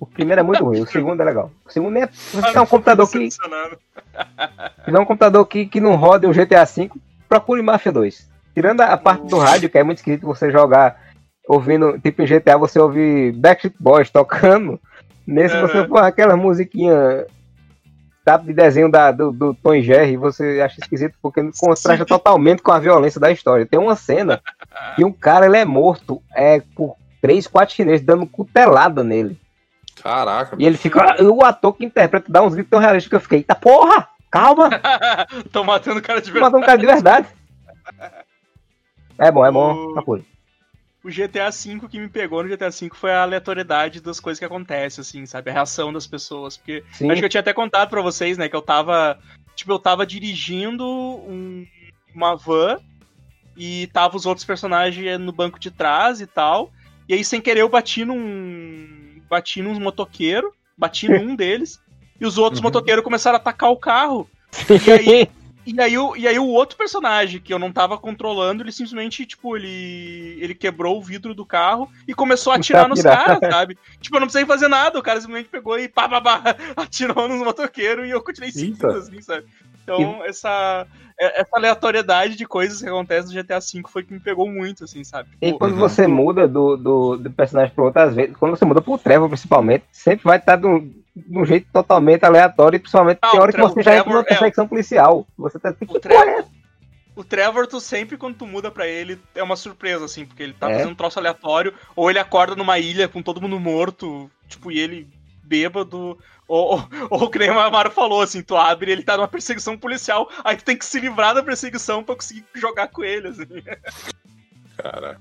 O primeiro é muito ruim, o segundo é legal. O segundo é. Você tem um computador que, se um computador que, que não roda o GTA V, procure Mafia 2. Tirando a parte do rádio, que é muito esquisito você jogar ouvindo, tipo em GTA, você ouvir Backstreet Boys tocando. Nesse você Aham. põe aquela musiquinha tá, de desenho da, do, do Tom e Jerry, você acha esquisito porque contrasta totalmente com a violência da história. Tem uma cena que um cara ele é morto é, por três, quatro chineses dando cutelada nele. Caraca, E ele fica. O ator que interpreta dá uns gritos tão realistas que eu fiquei, eita porra! Calma! Tô matando o cara de verdade. Matou um cara de verdade. É bom, é bom. O- Procure. O GTA V que me pegou no GTA V foi a aleatoriedade das coisas que acontecem, assim, sabe? A reação das pessoas. Porque Sim. acho que eu tinha até contado pra vocês, né? Que eu tava. Tipo, eu tava dirigindo um- uma van e tava os outros personagens no banco de trás e tal. E aí, sem querer, eu bati num. Bati nos motoqueiros, bati num deles, e os outros Uhum. motoqueiros começaram a atacar o carro. E aí, e aí, o, e aí o outro personagem que eu não tava controlando, ele simplesmente, tipo, ele, ele quebrou o vidro do carro e começou a atirar nos caras, sabe? Tipo, eu não precisei fazer nada, o cara simplesmente pegou e pá, pá, pá, atirou nos motoqueiros e eu continuei seguindo, assim, sabe? Então, essa, é- essa aleatoriedade de coisas que acontecem no GTA V foi que me pegou muito, assim, sabe? E Tipo, quando você muda do, do, do personagem pro outro, às vezes, quando você muda pro Trevor, principalmente, sempre vai estar de um, de um jeito totalmente aleatório, e principalmente Ah, tem o hora que Trevor- você já entra numa perseguição policial. Você tá tipo, O é Trevor, o Trevor, tu sempre, quando tu muda pra ele, é uma surpresa, assim, porque ele tá É. fazendo um troço aleatório, ou ele acorda numa ilha com todo mundo morto, tipo, e ele bêbado, ou, ou, ou que nem o Amaro falou, assim, tu abre e ele tá numa perseguição policial, aí tu tem que se livrar da perseguição pra conseguir jogar com ele, assim. Caraca.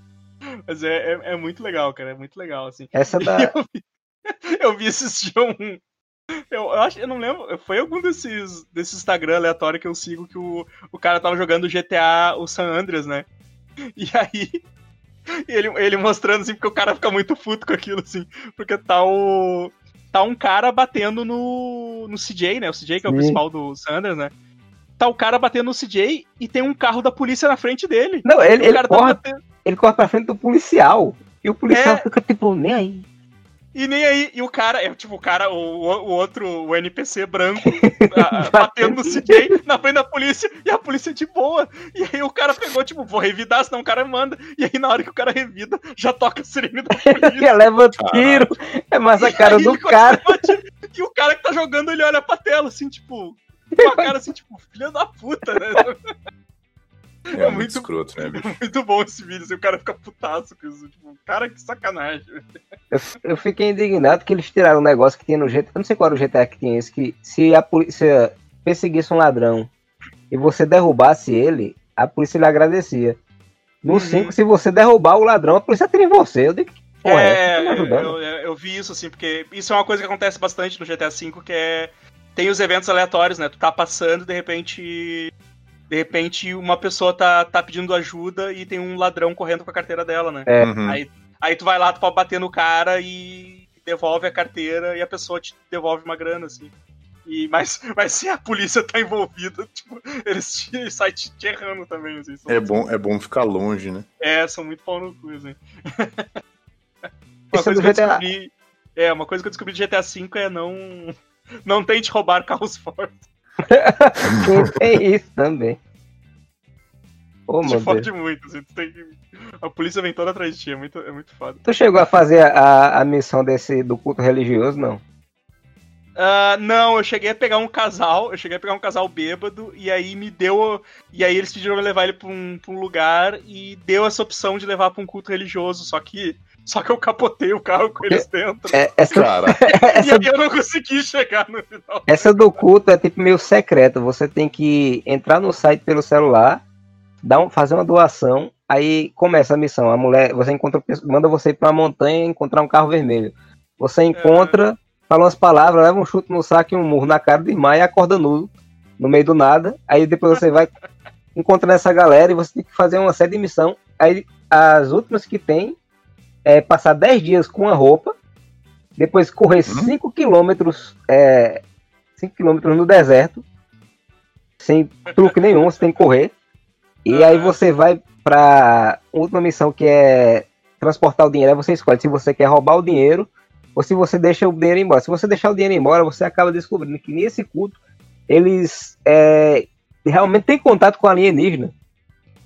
Mas é, é, é muito legal, cara, é muito legal, assim. Essa da. Eu vi, eu vi esses dias um. Eu, eu acho, eu não lembro, foi algum desses, desses Instagram aleatório que eu sigo que o, o cara tava jogando GTA, o San Andreas, né? E aí, ele, ele mostrando assim, porque o cara fica muito puto com aquilo, assim, porque tá o. Tá um cara batendo no, no CJ, né? O CJ que é o Sim. principal do San Andreas, né? Tá o cara batendo no CJ e tem um carro da polícia na frente dele. Não, ele, ele, tá corre, batendo. ele corre pra frente do policial. E o policial É. fica tipo, nem aí. E nem aí, e o cara, é tipo o cara, o, o outro, o NPC branco, a- batendo no CJ na frente da polícia, e a polícia de boa. E aí o cara pegou, tipo, vou revidar, senão o cara manda. E aí na hora que o cara revida, já toca a sirene da polícia. leva tiro. É mais a cara do cara. bater, E o cara que tá jogando, ele olha pra tela, assim, tipo, com a cara assim, tipo, filha da puta, né? É, É muito, muito- escroto, né, bicho? Muito bom esse vídeo, assim, o cara fica putaço com isso. Tipo, cara, que sacanagem. Eu, eu fiquei indignado que eles tiraram um negócio que tinha no GTA. Eu não sei qual era o GTA que tinha esse, que se a polícia perseguisse um ladrão e você derrubasse ele, a polícia lhe agradecia. No Uhum. 5, se você derrubar o ladrão, a polícia atira em você. Eu digo, porra, é? Tá É, eu, eu- eu vi isso, assim, porque isso é uma coisa que acontece bastante no GTA V, que é. Tem os eventos aleatórios, né? Tu tá passando, de repente. De repente, uma pessoa tá, tá pedindo ajuda e tem um ladrão correndo com a carteira dela, né? É. Uhum. Aí, aí tu vai lá, tu pode bater no cara e devolve a carteira e a pessoa te devolve uma grana, assim. E, mas, mas se a polícia tá envolvida, tipo, eles, te, eles saem te, te errando também, assim. É bom, é bom ficar longe, né? É, são muito pau no cu, assim. uma é coisa que eu GTA. descobri. É, uma coisa que eu descobri de GTA V é não. Não tente roubar carros fortes. Tem isso também. Ô, Te fode muito, assim. Tem. A polícia vem toda atrás de ti, é muito, é muito foda. Tu chegou a fazer a, a missão desse do culto religioso, não? Ah, não, eu cheguei a pegar um casal, eu cheguei a pegar um casal bêbado, e aí me deu. E aí eles pediram pra levar ele pra um, pra um lugar e deu essa opção de levar pra um culto religioso, só que. Só que eu capotei o carro com eles dentro. É, essa, Cara, E essa, aí eu não consegui chegar no final. essa do culto é tipo meio secreta. Você tem que entrar no site pelo celular, dar um, fazer uma doação, aí começa a missão. A mulher, você encontra, manda você ir pra uma montanha e encontrar um carro vermelho. Você encontra, fala umas palavras, leva um chute no saco e um murro na cara do irmão e acorda nudo, no meio do nada. Aí depois você vai encontrando essa galera e você tem que fazer uma série de missão. Aí as últimas que tem é passar 10 dias com a roupa, depois correr 5 quilômetros, é, 5 quilômetros no deserto, sem truque nenhum, você tem que correr. E aí você vai pra última missão que é transportar o dinheiro. Aí você escolhe se você quer roubar o dinheiro ou se você deixa o dinheiro embora. Se você deixar o dinheiro embora, você acaba descobrindo que nesse culto eles é, realmente têm contato com a alienígena.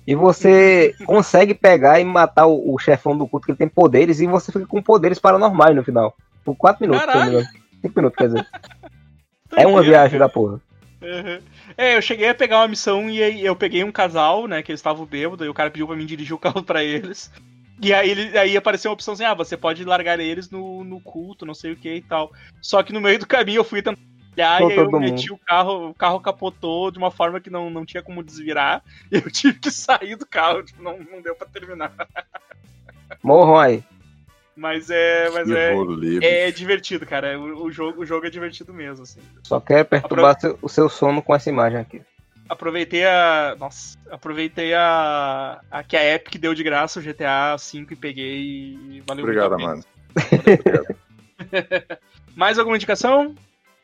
E você consegue pegar e matar o, o chefão do culto, que ele tem poderes, e você fica com poderes paranormais no final. Por 4 minutos, se eu não me engano. 5 minutos, quer dizer. É uma viagem da porra. Uhum. É, eu cheguei a pegar uma missão e aí eu peguei um casal, né, que eles estavam bêbados, e o cara pediu pra mim dirigir o carro pra eles. E aí, ele, aí apareceu a opção assim, ah, você pode largar eles no, no culto, não sei o que e tal. Só que no meio do caminho eu fui tentar Tô e aí eu meti o carro, o carro capotou de uma forma que não, não tinha como desvirar. E eu tive que sair do carro, tipo, não, não deu pra terminar. Morram aí. Mas é. Mas é, é divertido, cara. O, o jogo, o jogo é divertido mesmo, assim. Só quero perturbar seu- o seu sono com essa imagem aqui. Aproveitei a. Nossa, aproveitei a. a que a Epic deu de graça o GTA V e peguei e valeu Obrigado, muito pena. mano. Obrigado. Mais alguma indicação?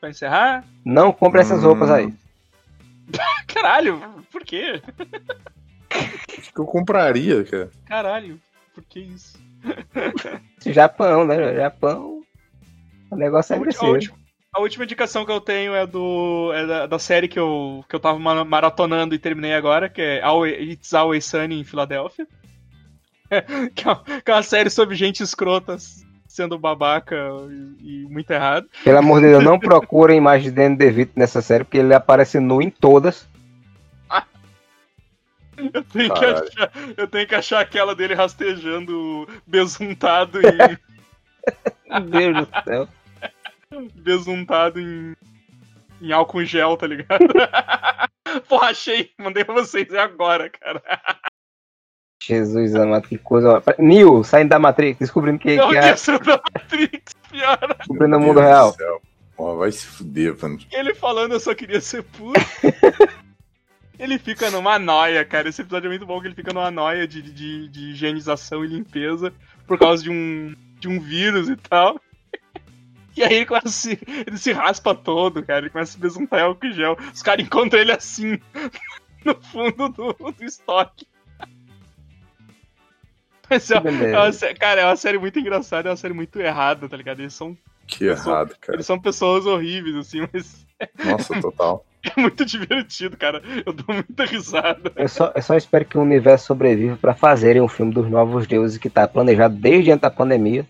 Pra encerrar? Não compre essas Hum. roupas aí. Caralho, por quê? Acho que eu compraria, cara. Caralho, por que isso? Japão, né? Japão. O negócio é A, ulti- a agressivo. última, a última indicação que eu tenho é do é da, da série que eu, que eu tava ma- maratonando e terminei agora, que é It's Always Sunny em Filadélfia. que, é uma, que é uma série sobre gente escrota sendo babaca e, e muito errado. Pelo amor de Deus, não procurem imagens de Danny DeVito nessa série, porque ele aparece nu em todas. Eu tenho, que achar, eu tenho que achar aquela dele rastejando besuntado em. Meu Deus do céu. besuntado em. em álcool gel, tá ligado? Porra, achei. Mandei pra vocês agora, cara. Jesus amado, que coisa. Neo, saindo da Matrix, descobrindo que, Não, que é essa da Matrix, pior. descobrindo o mundo Deus real. Ó, vai se fuder, mano. Ele falando eu só queria ser puro. ele fica numa noia, cara. Esse episódio é muito bom que ele fica numa noia de, de, de higienização e limpeza por causa de um, de um vírus e tal. E aí ele começa a se, ele se raspa todo, cara. Ele começa a se besuntar em álcool gel. Os caras encontram ele assim, no fundo do, do estoque. Mas é, é uma cara, é uma série muito engraçada, é uma série muito errada, tá ligado? Eles são, Que errado, cara. eles são pessoas horríveis, assim, mas Nossa, total. é muito divertido, cara. Eu dou muita risada. Eu só, eu só espero que o universo sobreviva pra fazerem um filme dos Novos Deuses que tá planejado desde antes da pandemia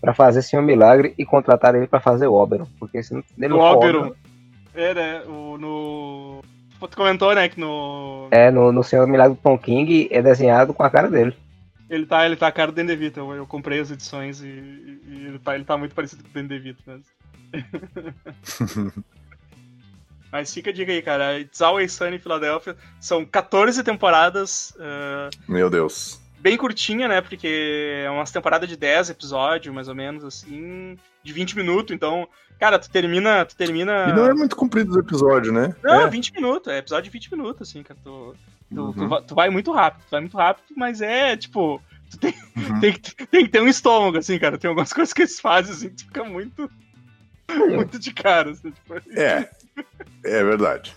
pra fazer esse um milagre e contratar ele pra fazer o Oberon. Porque se não ele O não for Oberon. É, né? O, no. Tu comentou, né, que no. É, no, no Senhor Milagre do Tom King é desenhado com a cara dele. Ele tá, ele tá a cara do Dan DeVito. Eu, eu comprei as edições e, e ele, tá, ele tá muito parecido com o Dan DeVito mesmo. Mas fica a dica aí, cara. It's Always Sunny em Filadélfia. São 14 temporadas. ah, Meu Deus. bem curtinha, né? Porque é umas temporadas de 10 episódios, mais ou menos, assim. De 20 minutos. Então, cara, tu termina. Tu termina. E não é muito comprido os episódios, né? Não, é. 20 minutos, é episódio de 20 minutos, assim, cara. Tu, tu, Uhum. tu, vai, tu vai muito rápido, tu vai muito rápido, mas é, tipo, tu tem, Uhum. tem, que- tem que ter um estômago, assim, cara. Tem algumas coisas que eles fazem, assim, que tu fica muito. Muito de cara, assim, tipo. É. É verdade.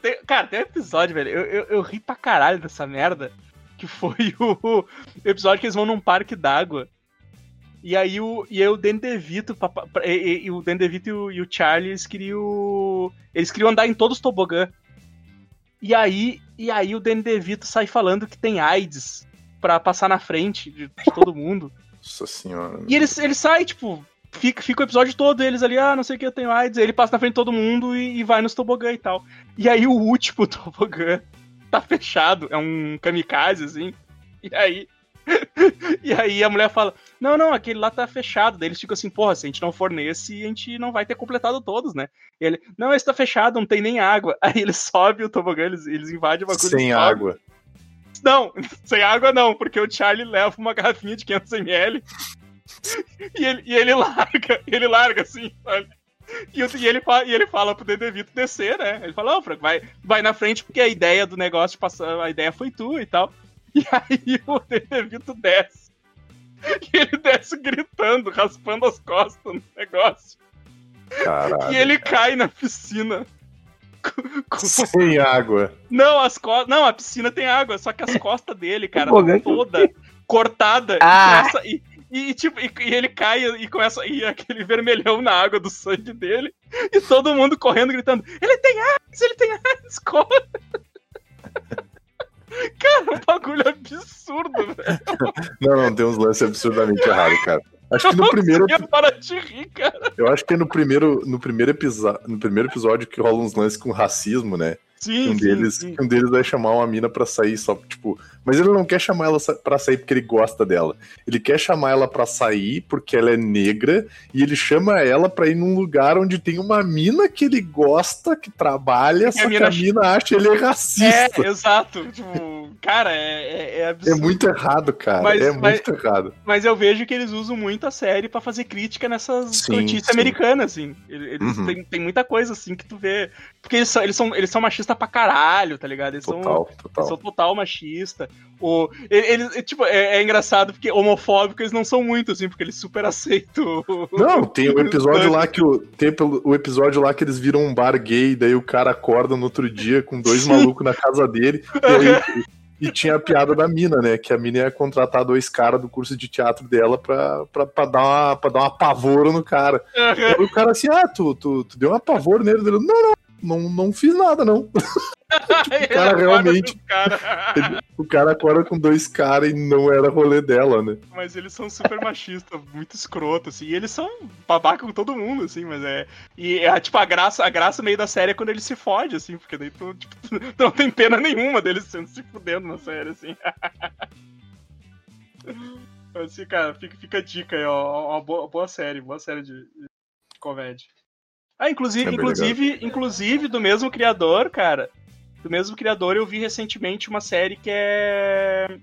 Tem- cara, tem um episódio, velho. Eu, eu, eu ri pra caralho dessa merda. Que foi o, o episódio que eles vão num parque d'água. E aí o, e aí o Dan DeVito, papa- e, e- e o Dan DeVito e o, e o Charlie, eles queriam. Eles queriam andar em todos os tobogã. E aí, e aí o Dan DeVito sai falando que tem AIDS pra passar na frente de, de todo mundo. Nossa senhora. E eles, ele sai, tipo, fica, fica o episódio todo, eles ali, ah, não sei o que, eu tenho AIDS. Aí ele passa na frente de todo mundo e, e vai nos tobogã e tal. E aí o último tobogã tá fechado, é um kamikaze, assim. E aí E aí a mulher fala: Não, não, aquele lá tá fechado. Daí eles ficam assim: Porra, se a gente não for nesse, a gente não vai ter completado todos, né? E ele: Não, esse tá fechado, não tem nem água. Aí eles sobem o tobogã, eles, eles invadem uma coisa. Sem água. Não, sem água não, porque o Charlie leva uma garrafinha de 500ml e ele, e ele larga, ele larga assim, sabe? E, e ele, e ele fala pro Dedevito descer, né? Ele fala, ô, Franco, vai, vai na frente porque a ideia do negócio, passar, a ideia foi tu e tal. E aí o Dedevito desce. E ele desce gritando, raspando as costas no negócio. Caralho. E ele cai na piscina. Com- Sem água. Não, as costas. Não, a piscina tem água, só que as costas dele, cara, que- toda cortada. Ah. E, começa- e- e, tipo, e, e ele cai e começa. E aquele vermelhão na água do sangue dele. E todo mundo correndo, gritando: Ele tem AIDS, ele tem AIDS, corre! Cara, um bagulho absurdo, velho. Não, não, tem uns lances absurdamente errados, cara. Acho que no primeiro, Eu para de rir, cara. eu acho que é no primeiro, no primeiro episódio, no primeiro episódio que rola uns lances com racismo, né? Sim, um sim, deles, sim. um deles vai chamar uma mina pra sair só, tipo, mas ele não quer chamar ela pra sair porque ele gosta dela. Ele quer chamar ela pra sair porque ela é negra e ele chama ela pra ir num lugar onde tem uma mina que ele gosta, que trabalha, a só que mina a mina acha ele racista. É, exato. Tipo, cara, é, é, é É absurdo. muito errado, cara. Mas- é mas- muito errado. Mas eu vejo que eles usam muito a série pra fazer crítica nessas Sim, notícias sim. americanas, assim. Eles Uhum. tem, tem muita coisa, assim, que tu vê. Porque eles são, eles são, eles são machistas pra caralho, tá ligado? Eles são, Total, eles total. são total machista. O, eles, é, tipo, é, é engraçado porque homofóbico eles não são muito, assim, porque eles super aceitam. Não, tem o episódio lá que o, tem o episódio lá que eles viram um bar gay, daí o cara acorda no outro dia com dois malucos na casa dele. E, aí- e tinha a piada da mina, né? Que a mina ia contratar dois caras do curso de teatro dela pra, pra, pra, dar, uma, pra dar um apavoro no cara. Aí o cara assim, ah, tu, tu, tu deu um apavoro nele? Ele, não, não, não, não fiz nada, não. Ele cara acorda realmente- o cara. O cara acorda com dois caras e não era rolê dela, né? Mas eles são super machistas, muito escroto, assim. E eles são babaca com todo mundo, assim, mas é. E é tipo a graça, a graça meio da série é quando ele se fode, assim, porque daí tu, tipo, tu não tem pena nenhuma deles sendo se fudendo na série, assim. assim, cara, fica, fica a dica aí, ó. Uma boa, boa série, boa série de, de comédia. Ah, inclusive, É inclusive, inclusive, do mesmo criador, cara. Do mesmo criador, eu vi recentemente uma série que é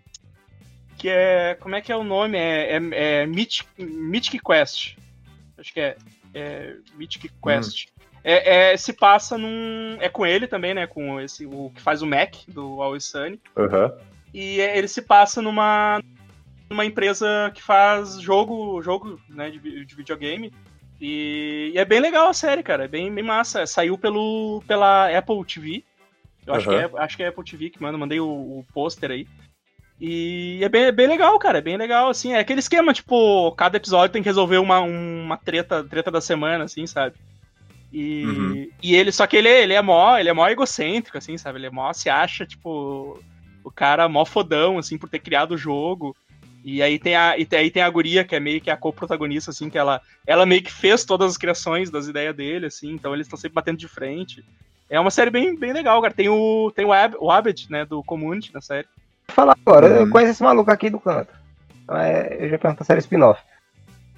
que é. Como é que é o nome? É, é, é Mythic, Mythic Quest. Acho que é. é Mythic Quest. É, é, se passa num. É com ele também, né? Com esse, o que faz o Mac, do Always Sunny. Aham. E é- ele se passa numa. numa empresa que faz jogo. jogo né, de, de videogame. E, e é bem legal a série, cara. É bem, bem massa. Saiu pelo, pela Apple TV. Eu acho, que é, acho que é Apple TV que manda, mandei o, o pôster aí. E é bem, é bem legal, cara. É bem legal, assim. É aquele esquema, tipo, cada episódio tem que resolver uma, uma treta, treta da semana, assim, sabe? E, Uhum. e ele, só que ele, ele é mó, ele é mó egocêntrico, assim, sabe? Ele é mó, se acha, tipo, o cara mó fodão, assim, por ter criado o jogo. E aí tem a, e tem- aí tem a guria, que é meio que a co-protagonista, assim, que ela, ela meio que fez todas as criações das ideias dele, assim, então eles estão sempre batendo de frente. É uma série bem, bem legal, cara. Tem o, tem o, Ab, o Abed, né, do Community na série. Vou falar agora, eu Uhum. conheço esse maluco aqui do canto. Então, é, eu já pergunto a série spin-off.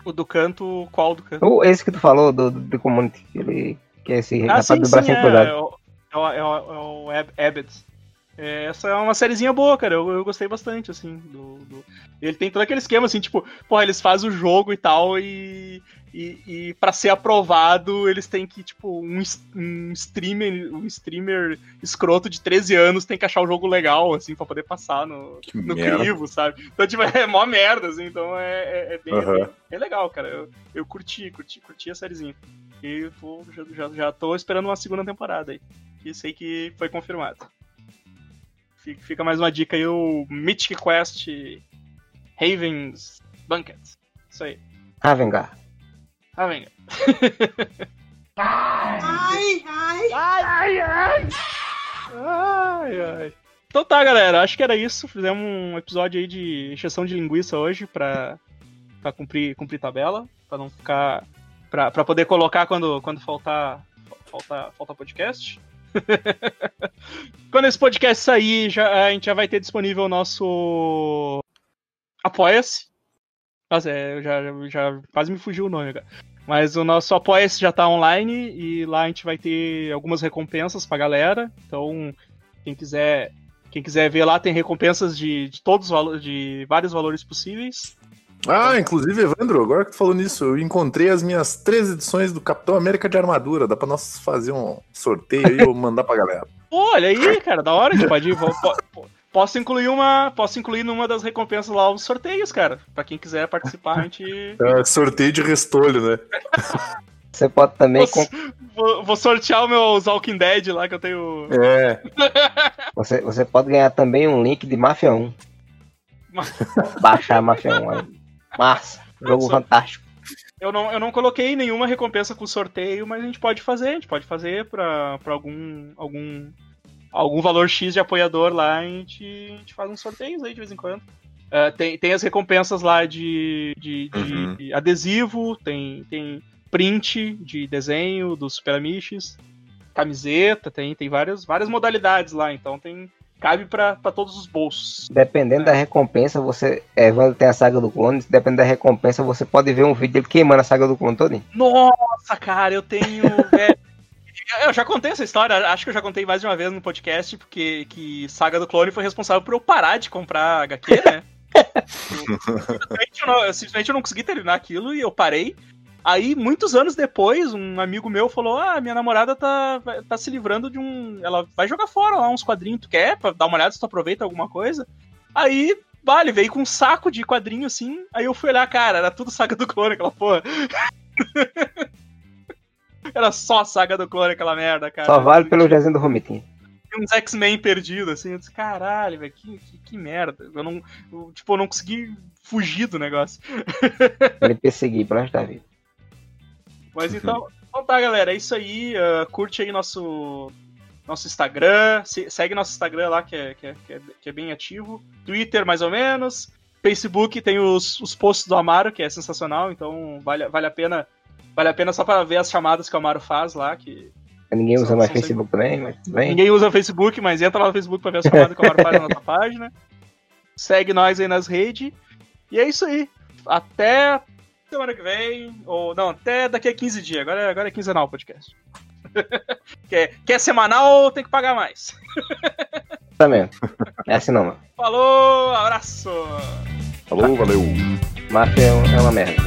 O do canto, qual do canto? O- Esse que tu falou do, do, do Community, ele, que é esse Ah, rapaz sim, do sim, bracinho é, cruzado. é, o, é, o, é, o, é o Ab- Abed. É, essa é uma sériezinha boa, cara. Eu, eu gostei bastante, assim. Do, do- Ele tem todo aquele esquema, assim, tipo, porra, eles fazem o jogo e tal, e, e, e pra ser aprovado, eles têm que, tipo, um, um streamer, um streamer escroto de 13 anos tem que achar o jogo legal, assim, pra poder passar no, Que no merda. crivo, sabe? Então, tipo, é mó merda, assim, então é, é, é bem, bem, bem legal, cara. Eu, eu curti, curti, curti a sériezinha. E tô, já, já, já tô esperando uma segunda temporada aí. Que sei que foi confirmado. Fica, mais uma dica aí, o Mythic Quest Ravens Banquet. Isso aí. Ravengar. Ah, venga. Ai, ai. Ai, ai. Então tá, galera. Acho que era isso. Fizemos um episódio aí de exceção de linguiça hoje pra, pra cumprir, cumprir tabela. Pra não ficar. Pra, pra poder colocar quando, quando faltar, faltar, faltar podcast. quando esse podcast sair, já, a gente já vai ter disponível o nosso. Apoia-se. Nossa, é, já, já quase me fugiu o nome agora. Mas o nosso Apoia-se já tá online e lá a gente vai ter algumas recompensas pra galera. Então, quem quiser, quem quiser ver lá, tem recompensas de, de todos os de vários valores possíveis. Ah, inclusive, Evandro, agora que tu falou nisso, eu encontrei as minhas três edições do Capitão América de Armadura. Dá pra nós fazer um sorteio aí ou mandar pra galera. Pô, olha aí, cara, da hora, a gente pode ir. Posso incluir uma. Posso incluir numa das recompensas lá os sorteios, cara. Pra quem quiser participar, a gente. É, sorteio de restolho, né? Você pode também. Vou, vou- vou sortear o meu Walking Dead lá que eu tenho. É. Você, você pode ganhar também um link de Mafia 1. Baixar a Mafia 1 aí. Massa. Jogo Só- fantástico. Eu não, eu não coloquei nenhuma recompensa com sorteio, mas a gente pode fazer, a gente pode fazer pra, pra algum, algum, algum valor X de apoiador lá, a gente, a gente faz uns sorteios aí de vez em quando. É, tem, tem as recompensas lá de, de, de adesivo, tem, tem print de desenho dos Super Amish, camiseta, tem, tem várias, várias modalidades lá, então tem cabe pra pra todos os bolsos. Dependendo da recompensa, você. É, Evandro tem a saga do clone. Dependendo da recompensa, você pode ver um vídeo dele queimando a saga do clone todinho. Nossa, cara, eu tenho. é, eu já contei essa história, acho que eu já contei mais de uma vez no podcast, porque que Saga do Clone foi responsável por eu parar de comprar HQ, né? Eu, simplesmente, eu não, eu simplesmente eu não consegui terminar aquilo e eu parei. Aí, muitos anos depois, um amigo meu falou: Ah, minha namorada tá, tá se livrando de um. Ela vai jogar fora lá uns quadrinhos, tu quer? Pra dar uma olhada se tu aproveita alguma coisa. Aí, vale, veio com um saco de quadrinho assim. Aí eu fui olhar, cara, era tudo saga do clone, aquela porra. Era só saga do clone, aquela merda, cara. Só vale pelo desenho do Romitinho. Uns X-Men perdidos, assim. Eu disse, caralho, velho, que, que, que merda. Eu não. eu, tipo, eu não consegui fugir do negócio. Ele perseguir pro resto da vida. Mas então, então tá, galera, é isso aí. ah, curte aí nosso, nosso Instagram. se- segue nosso Instagram lá, que é, que, é, que, é, que é bem ativo. Twitter, mais ou menos. Facebook tem os, os posts do Amaro, que é sensacional. Então, vale, vale a pena. Vale a pena só pra ver as chamadas que o Amaro faz lá, que Ninguém usa São- mais são Facebook também, mas tudo bem. Ninguém usa Facebook, mas entra lá no Facebook pra ver as chamadas que o Amaro faz na nossa página. Segue nós aí nas redes. E é isso aí. Até semana que vem. Ou não, até daqui a 15 dias. Agora, é- agora é quinzenal o podcast. quer, quer semanal, tem que pagar mais. Tá mesmo. É assim não, mano. Falou, abraço! Falou, valeu. Máfia é uma merda.